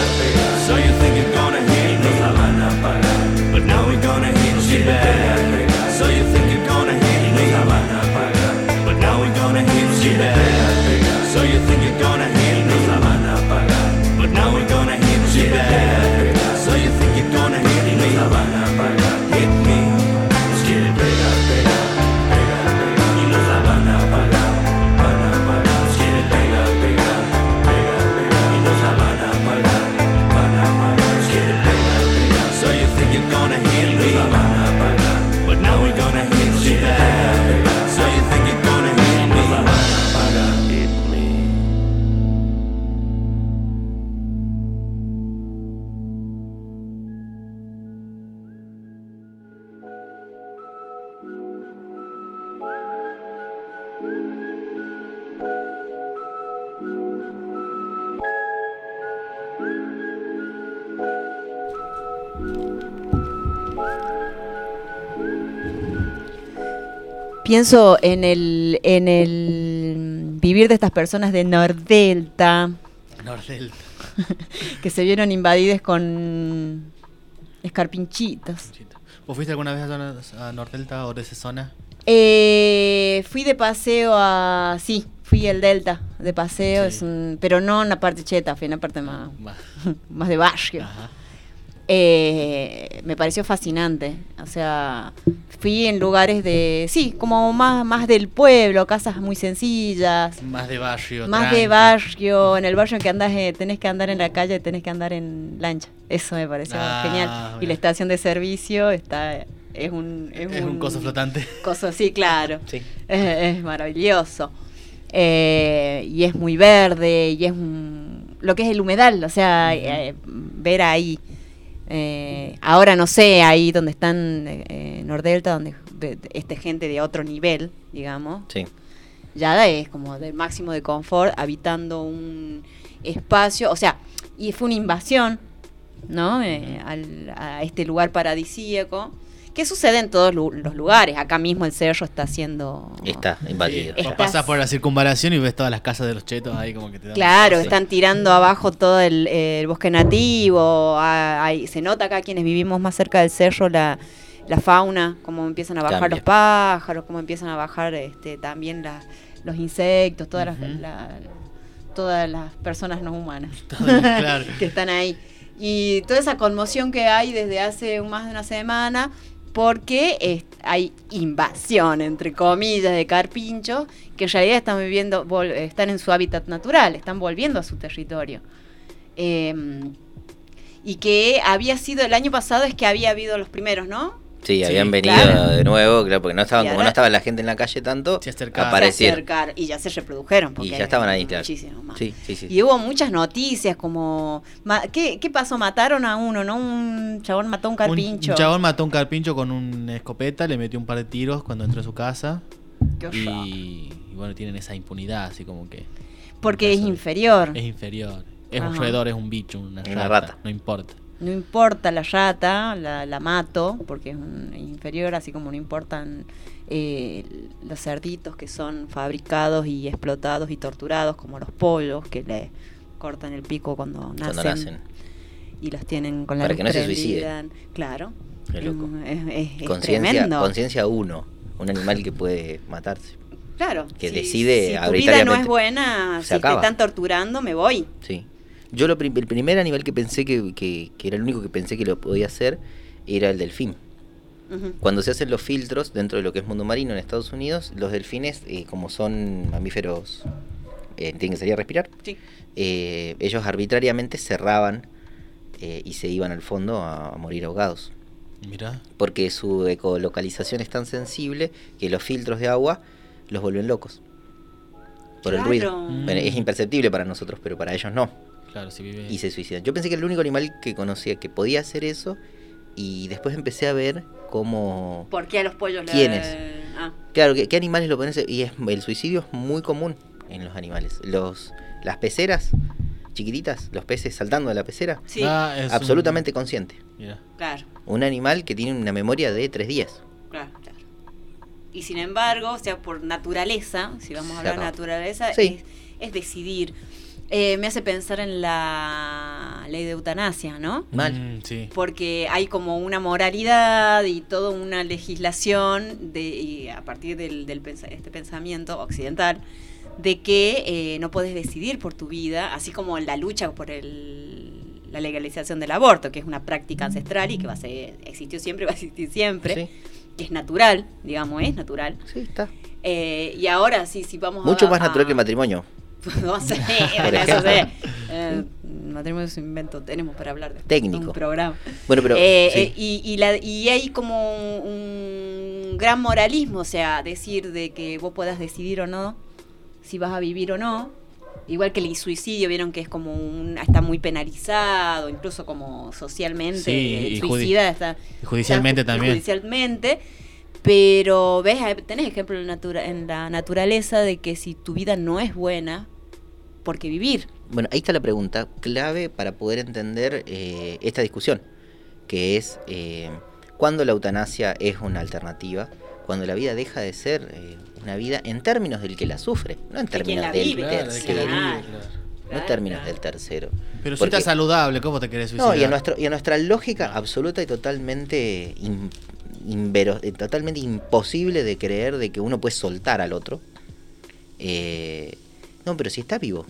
Pienso en el, en el vivir de estas personas de Nordelta, Nordelta. que se vieron invadidas con escarpinchitos. ¿Vos fuiste alguna vez a, Nordelta o de esa zona? Eh, fui de paseo a... Sí, fui el Delta de paseo, Sí. es un- pero no en la parte cheta, fui en la parte más, Va. más de barrio. Ajá. Eh, me pareció fascinante. O sea, fui en lugares de, sí, como más, más del pueblo, casas muy sencillas. Más de barrio. Más de barrio, en el barrio en que andas, eh, tenés que andar en la calle, tenés que andar en lancha. Eso me pareció Ah, genial. Y la estación de servicio está, es un... Es un coso flotante. Coso, sí, claro. Sí. Es, es maravilloso. Eh, y es muy verde, y es un, lo que es el humedal, o sea, eh, ver ahí. Eh, ahora no sé, ahí donde están eh, Nordelta, donde de- de- este gente de otro nivel, digamos, Sí. ya es como del máximo de confort, habitando un espacio, o sea, y fue una invasión, ¿no? Eh, al- a este lugar paradisíaco, que sucede en todos los lugares. Acá mismo el cerro está siendo... Está invadido. Sí, pasás por la circunvalación y ves todas las casas de los chetos ahí como que te dan Claro, están tirando abajo todo el, el bosque nativo. hay- se nota acá quienes vivimos más cerca del cerro la, la fauna, cómo empiezan a bajar Cambia. los pájaros, cómo empiezan a bajar este, también la- los insectos, todas, las, la- todas las personas no humanas claro. que están ahí. Y toda esa conmoción que hay desde hace más de una semana, porque hay invasión, entre comillas, de carpinchos, que en realidad están viviendo, están en su hábitat natural, están volviendo a su territorio. Eh, y que había sido el año pasado, es que había habido los primeros, ¿no? Sí, Sí, habían venido claro. de nuevo, claro, porque no estaban, como no estaba la gente en la calle tanto, Se acercaban. Se aparecieron. acercaron y ya se reprodujeron. Porque Y ya estaban ahí, claro. muchísimos más. Sí, sí, sí. Y hubo muchas noticias como... ¿Qué, qué pasó? Mataron a uno, ¿no? Un chabón mató a un carpincho. Un, un chabón mató a un carpincho con una escopeta, le metió un par de tiros cuando entró a su casa. Qué. Y, y bueno, tienen esa impunidad, así como que. Porque es inferior. Es inferior. Es un Ajá. roedor, es un bicho, una rata. Una rata. No importa. No importa la rata, la, la mato, porque es un inferior, así como no importan eh, los cerditos que son fabricados y explotados y torturados, como los pollos que le cortan el pico cuando nacen, Cuando nacen. y los tienen con la Para que no se suiciden. Claro. Qué loco. Mm, Es, es- Conciencia uno, un animal que puede matarse. Claro. que si- decide si tu vida no es buena, Se si te están torturando, me voy. Sí. Yo lo, el primer animal que pensé que, que, que era el único que pensé que lo podía hacer era el delfín. Cuando se hacen los filtros dentro de lo que es mundo marino en Estados Unidos, los delfines, eh, como son mamíferos, eh, tienen que salir a respirar, Sí. eh, ellos arbitrariamente cerraban eh, y se iban al fondo a, a morir ahogados. Mirá. Porque su ecolocalización es tan sensible que los filtros de agua los vuelven locos. Por el ruido. Mm. Bueno, es imperceptible para nosotros, pero para ellos no. Claro, si vive. Y se suicidan. Yo pensé que era el único animal que conocía que podía hacer eso. Y después empecé a ver cómo... ¿Por qué a los pollos le- ¿Quiénes? Ah. Claro, ¿qué, qué animales lo pueden hacer? Y es, el suicidio es muy común en los animales. Los, las peceras chiquititas, los peces saltando de la pecera, Sí, Ah, es un- absolutamente consciente. Claro. Un animal que tiene una memoria de tres días. Claro, claro. Y sin embargo, o sea, por naturaleza, si vamos a hablar de naturaleza, Sí. es, es decidir. Eh, me hace pensar en la ley de eutanasia, ¿no? Mal. Mm, sí. Porque hay como una moralidad y toda una legislación de, y a partir del, del este pensamiento occidental de que eh, no puedes decidir por tu vida, así como la lucha por el, la legalización del aborto, que es una práctica ancestral y que va a ser, existió siempre, va a existir siempre Sí, es natural, digamos, es natural. sí, está. Eh, y ahora sí, sí vamos Mucho a... más natural a- que el matrimonio. no sé, eso sé. Eh, matrimonio es un invento, tenemos para hablar de Técnico. un programa. Bueno, pero... Eh, sí. eh, y, y, la- y hay como un, gran moralismo, o sea, decir de que vos puedas decidir o no si vas a vivir o no. Igual que el suicidio, vieron que es como un, está muy penalizado, incluso como socialmente, Sí, el y judi- suicida está, y judicialmente está también. Judicialmente, pero ves, tenés ejemplo en, natura- en la naturaleza de que si tu vida no es buena, ¿por qué vivir? Bueno, ahí está la pregunta clave para poder entender eh, esta discusión, que es eh, cuándo la eutanasia es una alternativa, cuando la vida deja de ser eh, una vida en términos del que la sufre, no en términos la del. Claro, de tercero, no en términos claro. del tercero. Pero si Porque- estás saludable, ¿cómo te querés suicidar? No, y en, nuestro, y en nuestra lógica absoluta y totalmente in- invero- eh, totalmente imposible de creer de que uno puede soltar al otro. eh, no, pero si está vivo.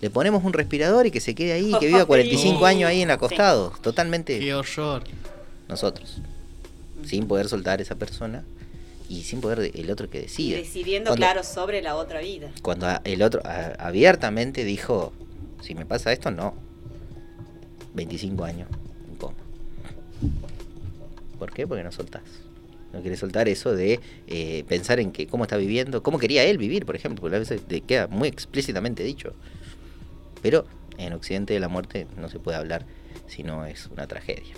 Le ponemos un respirador y que se quede ahí, que viva 45 años ahí en acostado. Totalmente. Qué horror. Nosotros. Sin poder soltar a esa persona y sin poder el otro que decida. decidiendo, claro, sobre la otra vida. Cuando el otro abiertamente dijo, si me pasa esto, no. 25 años ¿Cómo? ¿Por qué? Porque no soltás. No quiere soltar eso de eh, pensar en que cómo está viviendo, cómo quería él vivir, por ejemplo, porque a veces te queda muy explícitamente dicho. Pero en Occidente de la muerte no se puede hablar si no es una tragedia.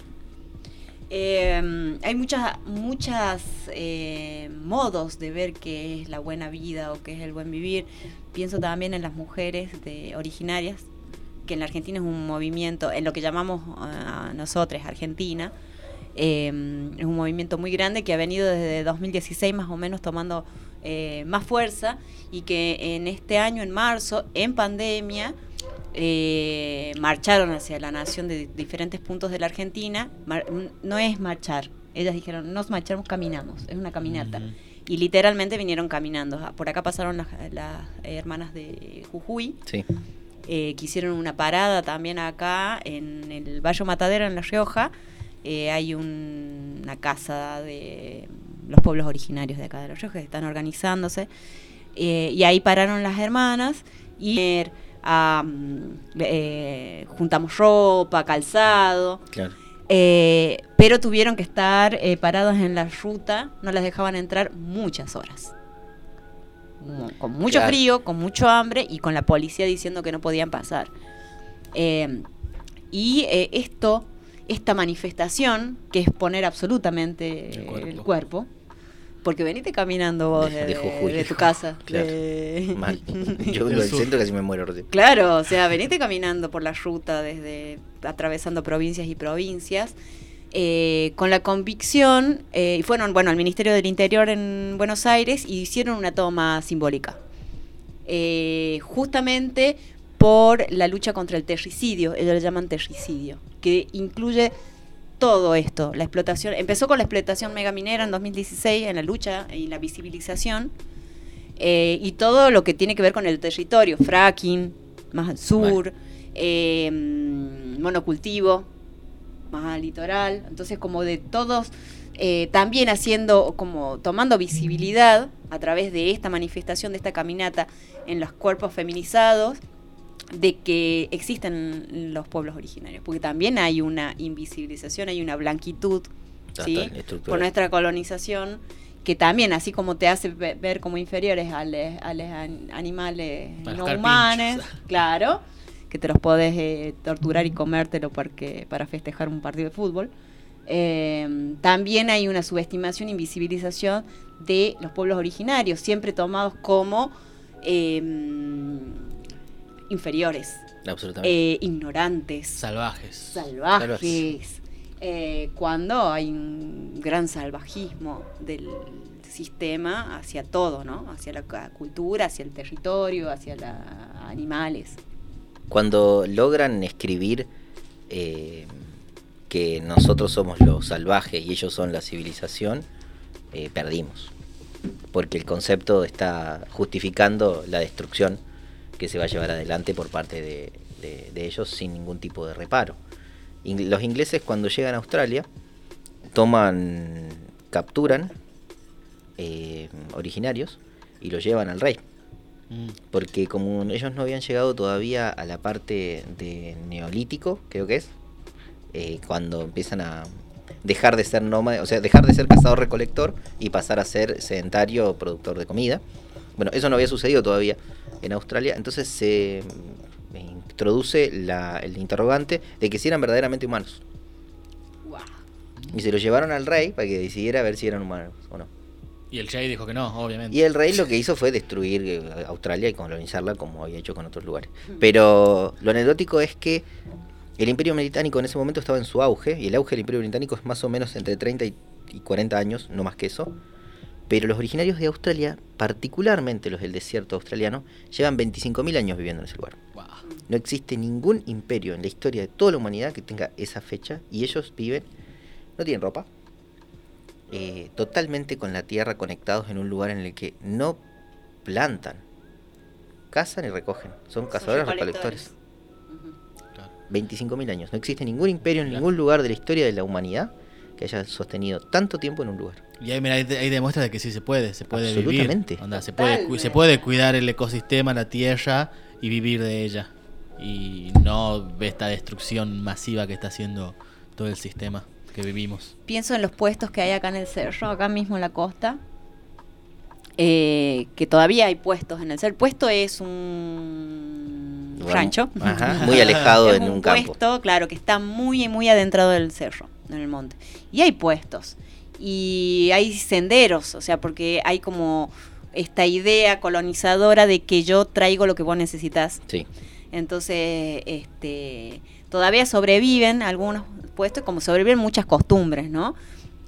Eh, hay muchas, muchas eh, modos de ver qué es la buena vida o qué es el buen vivir. Pienso también en las mujeres de, originarias, que en la Argentina es un movimiento, en lo que llamamos a nosotros Argentina, eh, es un movimiento muy grande que ha venido desde 2016 más o menos tomando más fuerza y que en este año, en marzo, en pandemia, eh, marcharon hacia la nación de diferentes puntos de la Argentina. no es marchar, ellas dijeron, nos marchamos, caminamos, es una caminata. Y literalmente vinieron caminando. Por acá pasaron las, hermanas de Jujuy, eh, que hicieron una parada también acá en el Valle Matadero, en La Rioja. Eh, hay una casa de los pueblos originarios de acá de La Rioja que están organizándose. Eh, y ahí pararon las hermanas y eh, juntamos ropa, calzado. Eh, pero tuvieron que estar eh, parados en la ruta, no las dejaban entrar muchas horas. Con mucho frío, con mucho hambre y con la policía diciendo que no podían pasar. y esto, esta manifestación, que es poner absolutamente el cuerpo porque veniste caminando vos de, tu casa. Mal. Yo vivo del centro casi me muero. Claro, o sea, veniste caminando por la ruta desde atravesando provincias y provincias. Eh, con la convicción, eh, y fueron bueno al Ministerio del Interior en Buenos Aires y hicieron una toma simbólica. Eh, justamente por la lucha contra el terricidio, ellos le llaman terricidio, que incluye todo esto, la explotación, empezó con la explotación megaminera en 2016, en la lucha y la visibilización, eh, y todo lo que tiene que ver con el territorio, fracking, más al sur, eh, monocultivo, más al litoral, entonces como de todos, eh, también haciendo, como tomando visibilidad a través de esta manifestación, de esta caminata en los cuerpos feminizados, de que existen los pueblos originarios, porque también hay una invisibilización, hay una blanquitud ¿sí? por nuestra colonización, que también, así como te hace ver como inferiores a los, animales no humanos, claro, que te los podés eh, torturar y comértelo porque, para festejar un partido de fútbol, eh, también hay una subestimación, invisibilización de los pueblos originarios, siempre tomados como... Eh, inferiores. Eh, ignorantes. Salvajes. Salvajes. Eh, cuando hay un gran salvajismo del sistema hacia todo, ¿no? Hacia la cultura, hacia el territorio, hacia los animales. Cuando logran escribir eh, que nosotros somos los salvajes y ellos son la civilización, perdimos. Porque el concepto está justificando la destrucción que se va a llevar adelante por parte de, ellos sin ningún tipo de reparo. los ingleses cuando llegan a Australia toman, capturan eh, originarios y los llevan al rey. Mm. Porque como ellos no habían llegado todavía a la parte de neolítico, creo que es, eh, cuando empiezan a dejar de ser nómade, o sea, dejar de ser cazador recolector y pasar a ser sedentario productor de comida. Bueno, eso no había sucedido todavía en Australia, entonces se introduce el interrogante de que si eran verdaderamente humanos. Y se lo llevaron al rey para que decidiera ver si eran humanos o no. Y el rey dijo que no, obviamente. Y el rey lo que hizo fue destruir eh, Australia y colonizarla como había hecho con otros lugares. Pero lo anecdótico es que el imperio británico en ese momento estaba en su auge, y el auge del imperio británico es más o menos entre 30 y 40 años, no más que eso. Pero los originarios de Australia, particularmente los del desierto australiano, llevan 25.000 años viviendo en ese lugar. No existe ningún imperio en la historia de toda la humanidad que tenga esa fecha y ellos viven, no tienen ropa, eh, totalmente con la tierra conectados en un lugar en el que no plantan. cazan y recogen. Son cazadores recolectores. 25.000 años. No existe ningún imperio en ningún lugar de la historia de la humanidad que haya sostenido tanto tiempo en un lugar. Y ahí, mira, ahí, ahí demuestra de que sí se puede, se puede Absolutamente. vivir. Onda, se, puede, cu- se puede cuidar el ecosistema, la tierra y vivir de ella. Y no esta destrucción masiva que está haciendo todo el sistema que vivimos. Pienso en los puestos que hay acá en el cerro, acá mismo en la costa. eh, que todavía hay puestos en el cerro. Puesto es un Bueno, rancho. ajá, muy alejado en un campo. puesto, claro, que está muy, muy adentrado del cerro, en el monte. Y hay puestos. Y hay senderos, o sea, porque hay como esta idea colonizadora de que yo traigo lo que vos necesitas. Sí. Entonces, este, todavía sobreviven algunos puestos, como sobreviven muchas costumbres, ¿no?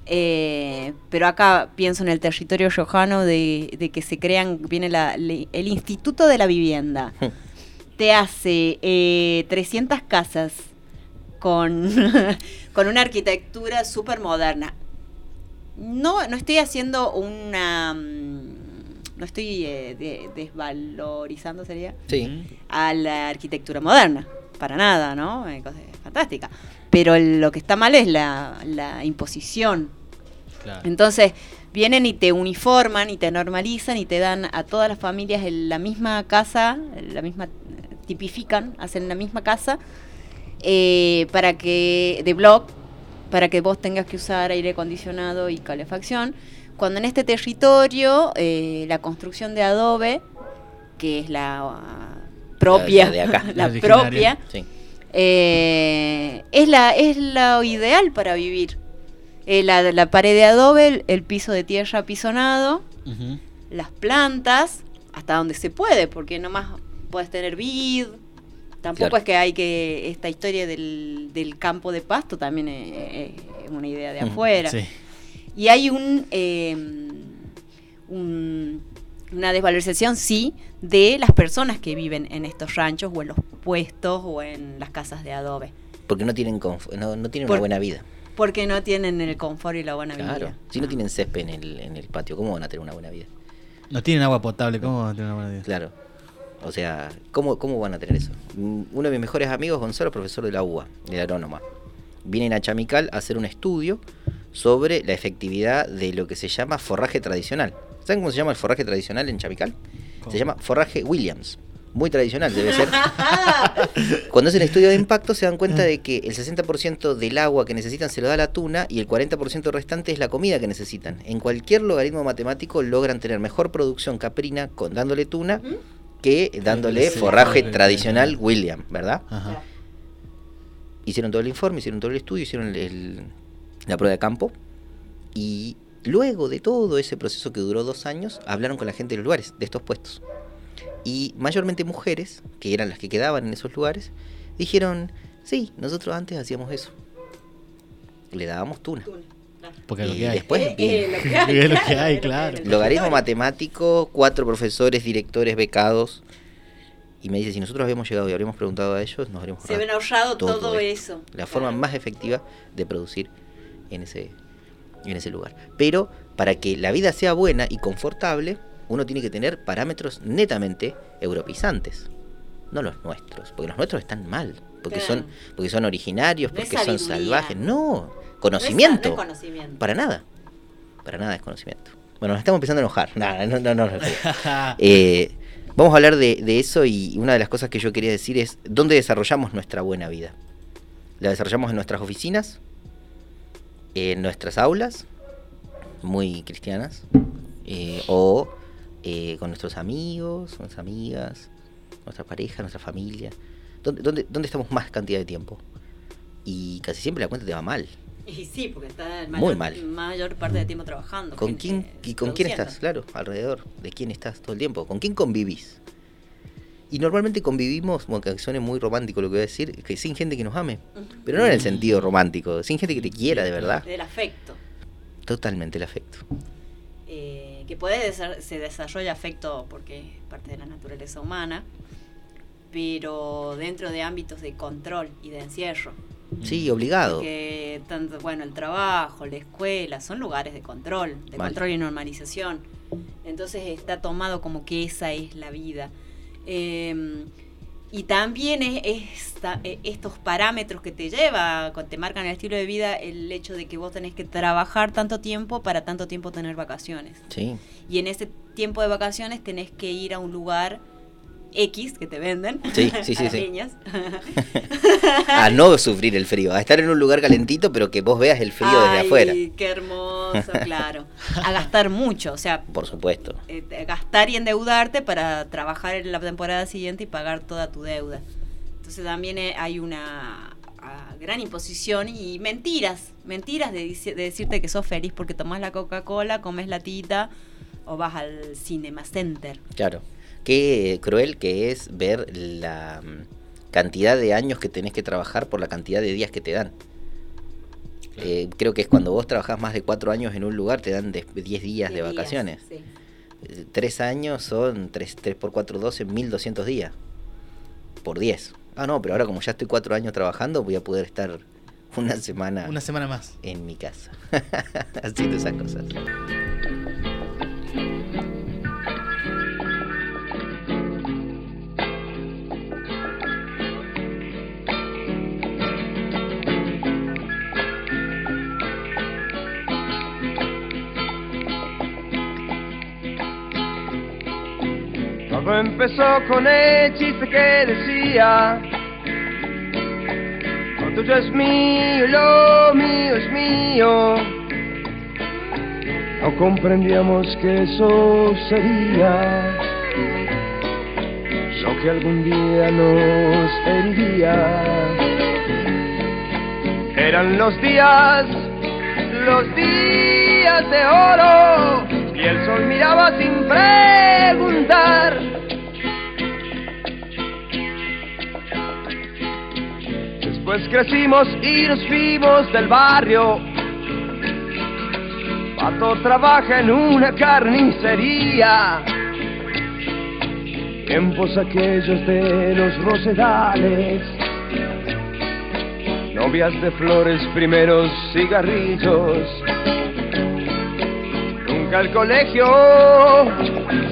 Eh, pero acá pienso en el territorio riojano de, de que se crean, viene la- le- el Instituto de la Vivienda. Te hace eh, 300 casas con, con una arquitectura súper moderna. No, no estoy haciendo una... mm, No estoy eh, de- desvalorizando, sería Sí. a la arquitectura moderna. Para nada, ¿no? Eh, cosa fantástica. Pero el- lo que está mal es la, la imposición. Claro. Entonces, vienen y te uniforman y te normalizan y te dan a todas las familias en la misma casa, la misma, tipifican, hacen la misma casa, eh, para que, de blog, para que vos tengas que usar aire acondicionado y calefacción. Cuando en este territorio, eh, la construcción de adobe, que es la ah, propia, La de acá. la propia, Sí. eh, es, la, es lo ideal para vivir. Eh, la, la pared de adobe, el, el piso de tierra apisonado, las plantas, hasta donde se puede, porque nomás puedes tener vid. Tampoco Claro. es que hay que. Esta historia del, del campo de pasto también es, es una idea de afuera. Sí. Y hay un, eh, un- una desvalorización, sí, de las personas que viven en estos ranchos o en los puestos o en las casas de adobe. Porque no tienen, no, no tienen Por- una buena vida. Porque no tienen el confort y la buena Claro. vida. Si no tienen césped en el, en el patio, ¿cómo van a tener una buena vida? No tienen agua potable, ¿cómo van a tener una buena vida? Claro. O sea, ¿cómo, ¿cómo van a tener eso? Mm, Uno de mis mejores amigos, Gonzalo, profesor de la UBA, de la agrónoma, vienen a Chamical a hacer un estudio sobre la efectividad de lo que se llama forraje tradicional. ¿Saben cómo se llama el forraje tradicional en Chamical? ¿Cómo? Se llama forraje Williams. Muy tradicional, debe ser. Cuando hacen estudio de impacto se dan cuenta de que el 60% del agua que necesitan se lo da la tuna y el 40% restante es la comida que necesitan. En cualquier logaritmo matemático logran tener mejor producción caprina con dándole tuna que dándole Sí, forraje sí. tradicional William, ¿verdad? Ajá. Hicieron todo el informe, hicieron todo el estudio, hicieron el- el- la prueba de campo y luego de todo ese proceso que duró dos años, hablaron con la gente de los lugares, de estos puestos. Y mayormente mujeres, que eran las que quedaban en esos lugares, dijeron, sí, nosotros antes hacíamos eso. Le dábamos tuna. Porque es lo que hay. después Eh, lo que hay, Es lo que claro, hay, claro. Logaritmo matemático, cuatro profesores, directores, becados. Y me dice, si nosotros habíamos llegado y habríamos preguntado a ellos, nos habríamos Se ven ahorrado todo, todo eso. la forma más efectiva de producir en ese, en ese lugar. Pero para que la vida sea buena y confortable, uno tiene que tener parámetros netamente europeizantes, no los nuestros, porque los nuestros están mal, porque Claro. son porque son originarios, No porque son salvajes, no, No es- conocimiento, no es conocimiento. para nada, para nada es conocimiento. Bueno, nos estamos empezando a enojar, nada, no, no, no, no, eh, vamos a hablar de, de eso y una de las cosas que yo quería decir es dónde desarrollamos nuestra buena vida. La desarrollamos en nuestras oficinas, en nuestras aulas, muy cristianas, eh, o eh, con nuestros amigos, nuestras amigas, nuestra pareja, nuestra familia. ¿Dónde, dónde, dónde estamos más cantidad de tiempo? Y casi siempre la cuenta te va mal. Y sí, porque está el Muy mayor, mal. mayor parte del tiempo trabajando. ¿Con quién, y con quién estás? Claro, alrededor. ¿De quién estás todo el tiempo? ¿Con quién convivís? Y normalmente convivimos, aunque suene muy romántico lo que voy a decir, que sin gente que nos ame. Pero no en el sentido romántico, sin gente que te quiera de verdad. Del afecto. Totalmente el afecto. eh, que puede desa- se desarrolla afecto porque es parte de la naturaleza humana, pero dentro de ámbitos de control y de encierro. Sí, obligado. Porque tanto, bueno, el trabajo, la escuela, son lugares de control, de control y normalización. Entonces está tomado como que esa es la vida. Em, y también es, e, estos parámetros que te lleva, te marcan el estilo de vida, el hecho de que vos tenés que trabajar tanto tiempo para tanto tiempo tener vacaciones. Sí. Y en ese tiempo de vacaciones tenés que ir a un lugar X que te venden. Sí, sí, sí. sí. a no sufrir el frío, a estar en un lugar calentito, pero que vos veas el frío desde afuera. Qué hermoso, claro. A gastar mucho, o sea. Por supuesto. Eh, gastar y endeudarte para trabajar en la temporada siguiente y pagar toda tu deuda. Entonces también eh, hay una ah, gran imposición y mentiras, mentiras de, de decirte que sos feliz porque tomás la Coca-Cola, comes la tita o vas al Cinema Center. Claro. Qué cruel que es ver la mm, cantidad de años que tenés que trabajar por la cantidad de días que te dan. Eh, creo que es cuando vos trabajás más de cuatro años en un lugar, te dan 10 días de vacaciones. Eh, tres años son 3, 3 por 4, 12, 1200 días. Por 10. Ah, no, pero ahora como ya estoy cuatro años trabajando, voy a poder estar una semana. Una semana más. En mi casa. Haciendo esas cosas. Todo empezó con el chiste que decía, lo tuyo es mío, lo mío es mío. No comprendíamos que eso sería lo que algún día nos heriría. Eran los días, los días de oro, y el sol miraba sin preguntar Pues crecimos y nos fuimos del barrio. Pato trabaja en una carnicería. Tiempos aquellos de los rosedales. Novias de flores, primeros cigarrillos. Nunca el colegio,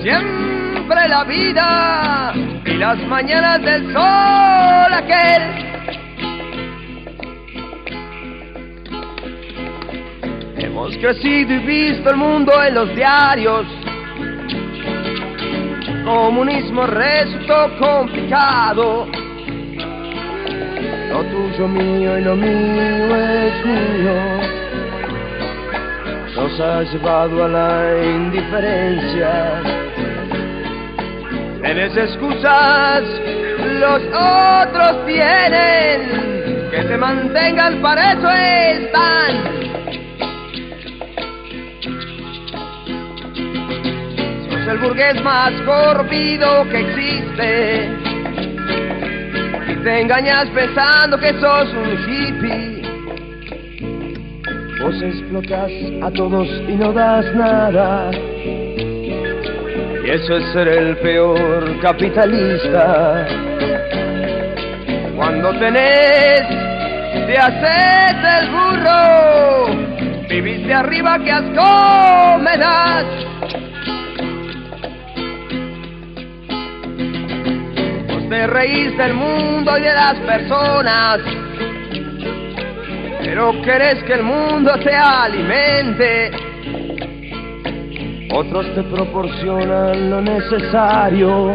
siempre la vida y las mañanas del sol aquel Hemos crecido y visto el mundo en los diarios. Comunismo resultó complicado. Lo tuyo mío y lo mío es mío. Nos ha llevado a la indiferencia. Tienes excusas, los otros tienen. Que te mantengan, para eso están el burgués más corrompido que existe. Y te engañas pensando que sos un hippie. Vos explotas a todos y no das nada. Y eso es ser el peor capitalista. Cuando tenés, te haces el burro. Viviste arriba, que asco me das. Te reís del mundo y de las personas, pero querés que el mundo te alimente. Otros te proporcionan lo necesario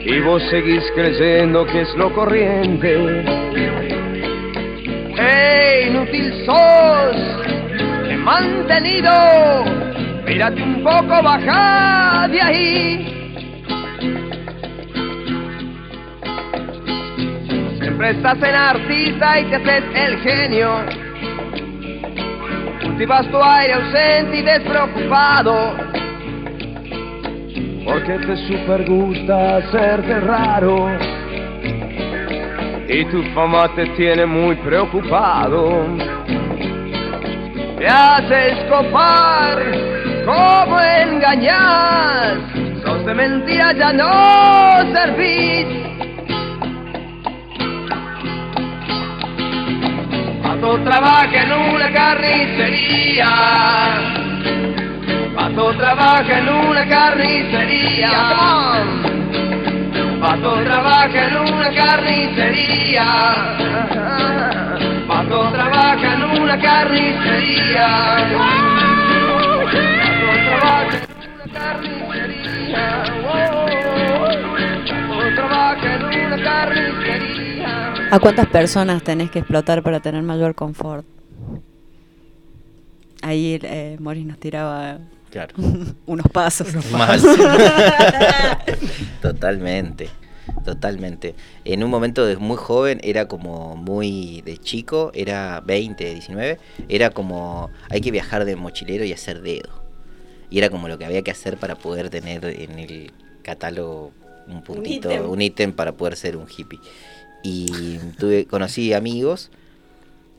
y vos seguís creyendo que es lo corriente. ¡Hey, inútil sos! He mantenido, mírate un poco, baja de ahí. Siempre estás en artista y te haces el genio. Cultivas tu aire ausente y despreocupado. Porque te super gusta hacerte raro. Y tu fama te tiene muy preocupado. Te haces copar, como engañas. Sos de mentira, ya no servís. Trabaja en una carnicería. Pato trabaja en una carnicería. Pato trabaja en una carnicería. Pato trabaja en una carnicería. Pato trabaja en una carnicería. Pato trabaja una carnicería. ¿A cuántas personas tenés que explotar para tener mayor confort? Ahí eh, Morris nos tiraba Claro. unos pasos. Mal. totalmente, totalmente. En un momento de muy joven era como muy de chico, era 20, 19, era como hay que viajar de mochilero y hacer dedo. Y era como lo que había que hacer para poder tener en el catálogo un puntito, ítem. un ítem para poder ser un hippie. Y tuve, conocí amigos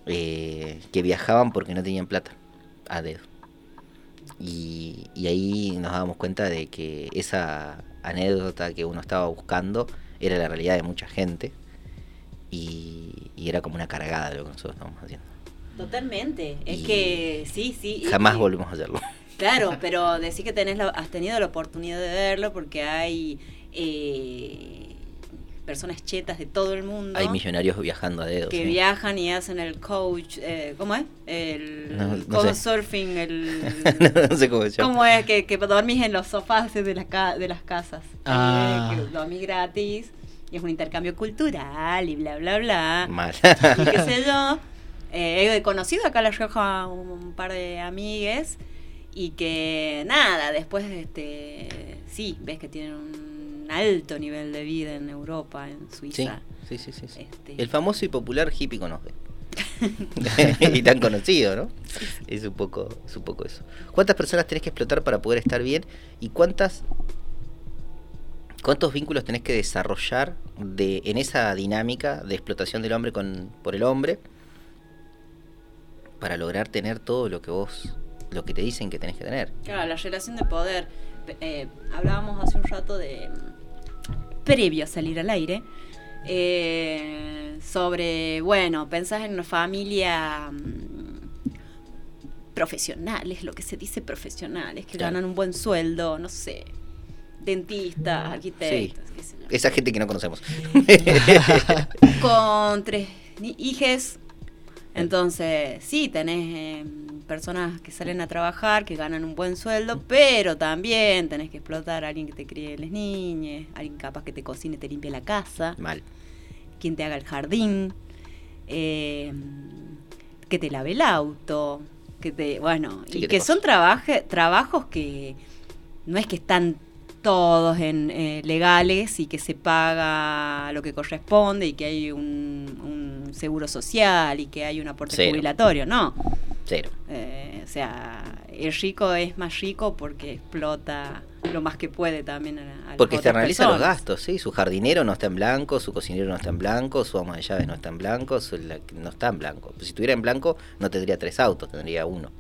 eh, que viajaban porque no tenían plata a dedo. Y, y ahí nos dábamos cuenta de que esa anécdota que uno estaba buscando era la realidad de mucha gente y, y era como una cargada de lo que nosotros estábamos haciendo. Totalmente. Es Y que sí, sí. Jamás y- volvemos a hacerlo. Claro, pero decís que tenés la- has tenido la oportunidad de verlo porque hay eh, personas chetas de todo el mundo Hay millonarios viajando a dedos. que ¿sí? viajan y hacen el coach, eh, ¿cómo es? El No, no coach surfing, el... no sé cómo se llama. ¿Cómo es? Que, que dormís en los sofás de, la ca- de las casas. Ah. Eh, que dormís gratis y es un intercambio cultural y bla, bla, bla. Mal. y qué sé yo. Eh, he conocido acá en La Rioja un, un par de amigues y que nada, después este sí, ves que tienen un alto nivel de vida en Europa, en Suiza. sí, sí, sí, sí. Este, El famoso y popular hippie conoce. y tan conocido, ¿no? Es un poco, es un poco eso. ¿Cuántas personas tenés que explotar para poder estar bien? ¿Y cuántas cuántos vínculos tenés que desarrollar de, en esa dinámica de explotación del hombre con, por el hombre para lograr tener todo lo que vos, lo que te dicen que tenés que tener? Claro, la relación de poder. Eh, hablábamos hace un rato de. Previo a salir al aire. eh, sobre, bueno, pensás en una familia mm, profesionales, lo que se dice profesionales, que Claro. ganan un buen sueldo, no sé, dentistas, arquitectos, qué sé yo. Esa gente que no conocemos. con tres hijes. Entonces, sí, tenés eh, personas que salen a trabajar, que ganan un buen sueldo, pero también tenés que explotar a alguien que te críe las niñas, alguien capaz que te cocine, te limpie la casa, Mal. quien te haga el jardín, eh, que te lave el auto, que te, bueno, Sí, y que son trabaje- trabajos que no es que están todos en eh, legales y que se paga lo que corresponde y que hay un, un seguro social y que hay un aporte Cero. jubilatorio, no. Cero. Eh, o sea, el rico es más rico porque explota lo más que puede también a, a Porque externaliza los gastos, ¿sí? Su jardinero no está en blanco, su cocinero no está en blanco, su ama de llaves no está en blanco, su- la- no está en blanco. Si estuviera en blanco, no tendría tres autos, tendría uno.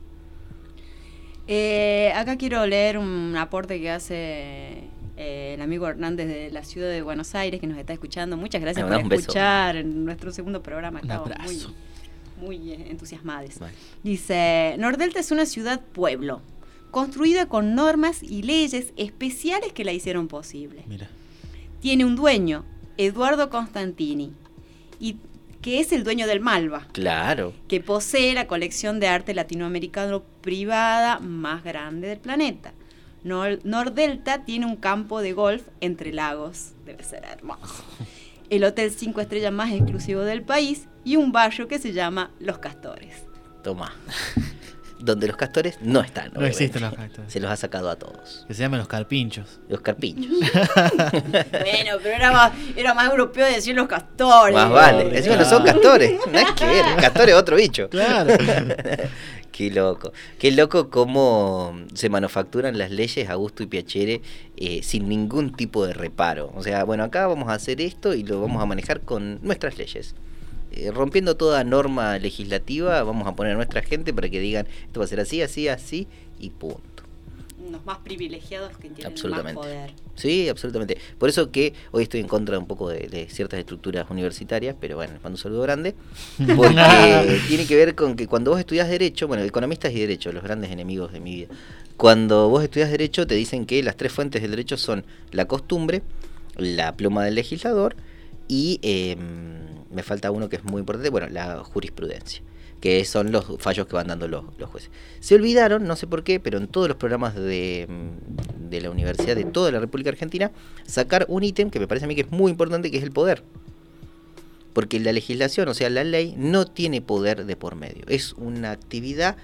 Eh, acá quiero leer un aporte que hace eh, el amigo Hernández de la ciudad de Buenos Aires que nos está escuchando. Muchas gracias por escuchar en nuestro segundo programa. Un Estamos abrazo. muy, muy eh, entusiasmados. Vale. Dice, Nordelta es una ciudad-pueblo, construida con normas y leyes especiales que la hicieron posible. Mira. Tiene un dueño, Eduardo Constantini, y que es el dueño del Malva Claro. que posee la colección de arte latinoamericano privada más grande del planeta. Nor- Nordelta tiene un campo de golf entre lagos, debe ser hermoso. El hotel cinco estrellas más exclusivo del país y un barrio que se llama Los Castores. Toma. Donde los castores no están. No obviamente. existen los castores. Se los ha sacado a todos. Que se llaman los carpinchos. Los carpinchos. Bueno, pero era más, era más europeo decir los castores. Más vale. Encima no son castores. No hay que ver. Castor es otro bicho. Claro. Qué loco. Qué loco cómo se manufacturan las leyes a gusto y piacere eh, sin ningún tipo de reparo. O sea, bueno, acá vamos a hacer esto y lo vamos a manejar con nuestras leyes. Eh, rompiendo toda norma legislativa, vamos a poner a nuestra gente para que digan esto va a ser así, así, así y punto. Los más privilegiados que tienen más poder. Sí, absolutamente. Por eso que hoy estoy en contra un poco de, ciertas estructuras universitarias, pero bueno, les mando un saludo grande, porque tiene que ver con que cuando vos estudias Derecho, bueno, economistas y Derecho, los grandes enemigos de mi vida, cuando vos estudias Derecho te dicen que las tres fuentes del derecho son la costumbre, la pluma del legislador y em, me falta uno que es muy importante, bueno, la jurisprudencia que son los fallos que van dando los, jueces. Se olvidaron, no sé por qué, pero en todos los programas de, mm, de la universidad de toda la República Argentina, sacar un ítem que me parece a mí que es muy importante, que es el poder. Porque la legislación, o sea, la ley, no tiene poder de por medio. Es una actividad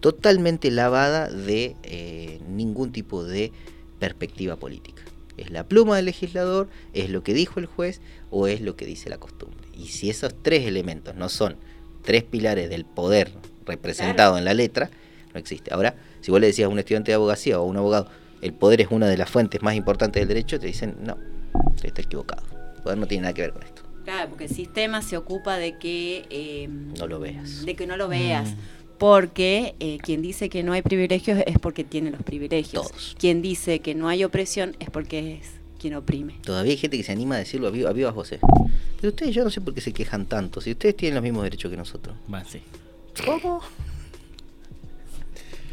totalmente lavada de eh, ningún tipo de perspectiva política. Es la pluma del legislador, es lo que dijo el juez o es lo que dice la costumbre. Y si esos tres elementos no son tres pilares del poder representado en la letra, no existe. Ahora, si vos le decías a un estudiante de abogacía o a un abogado, el poder es una de las fuentes más importantes del derecho, te dicen, no, está equivocado. El poder no tiene nada que ver con esto. Claro, porque el sistema se ocupa de que... Eh, no lo veas. De que no lo veas. Mm. Porque eh, quien dice que no hay privilegios es porque tiene los privilegios. Todos. Quien dice que no hay opresión es porque es quien oprime. Todavía hay gente que se anima a decirlo a, viva, a vivas voces. Pero ustedes, yo no sé por qué se quejan tanto. Si ustedes tienen los mismos derechos que nosotros. Sí. ¿Cómo?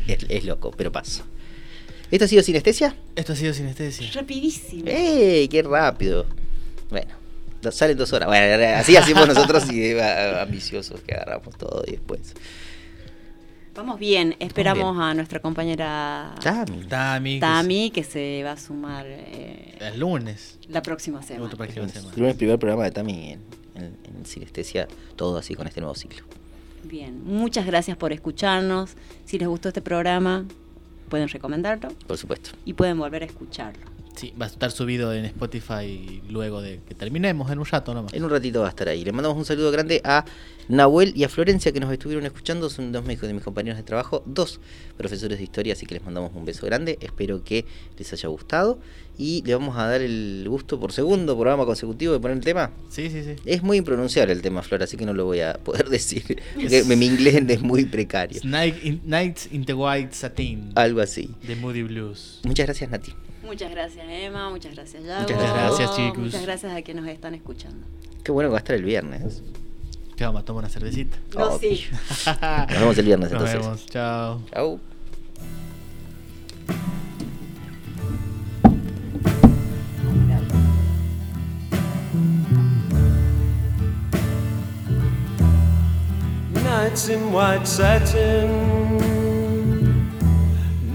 Es, loco, pero pasa. ¿Esto ha sido sinestesia? Esto ha sido sinestesia. Rapidísimo. ¡Ey! ¡Qué rápido! Bueno, salen dos horas. Bueno, así hacemos nosotros y ambiciosos que agarramos todo y después. Vamos bien, esperamos a nuestra compañera Tami, Tami, que, se va a sumar eh, el lunes. La próxima semana. El lunes primer programa de Tami en, en, Sinestesia, todo así con este nuevo ciclo. Bien, muchas gracias por escucharnos. Si les gustó este programa, pueden recomendarlo. Por supuesto. Y pueden volver a escucharlo. Sí, va a estar subido en Spotify luego de que terminemos, en un rato nomás. En un ratito va a estar ahí. Le mandamos un saludo grande a Nahuel y a Florencia que nos estuvieron escuchando. Son dos de mis compañeros de trabajo, dos profesores de historia, así que les mandamos un beso grande. Espero que les haya gustado. Y le vamos a dar el gusto por segundo programa consecutivo de poner el tema. Sí, sí, sí. Es muy impronunciable el tema, Flor, así que no lo voy a poder decir. Porque mi inglés es muy precario. Nights in the White Satin. Algo así. De Moody Blues. Muchas gracias, Nati. Muchas gracias, Emma. Muchas gracias, Yago. Muchas gracias, chicos. Muchas gracias a quienes nos están escuchando. Qué bueno que va a estar el viernes. ¿Qué vamos a tomar una cervecita? No, oh, sí. Nos vemos el viernes Nos entonces. Vemos. Chao. Chao. Nights in white satin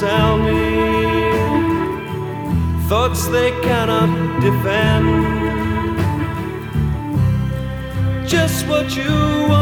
Tell me thoughts they cannot defend. Just what you want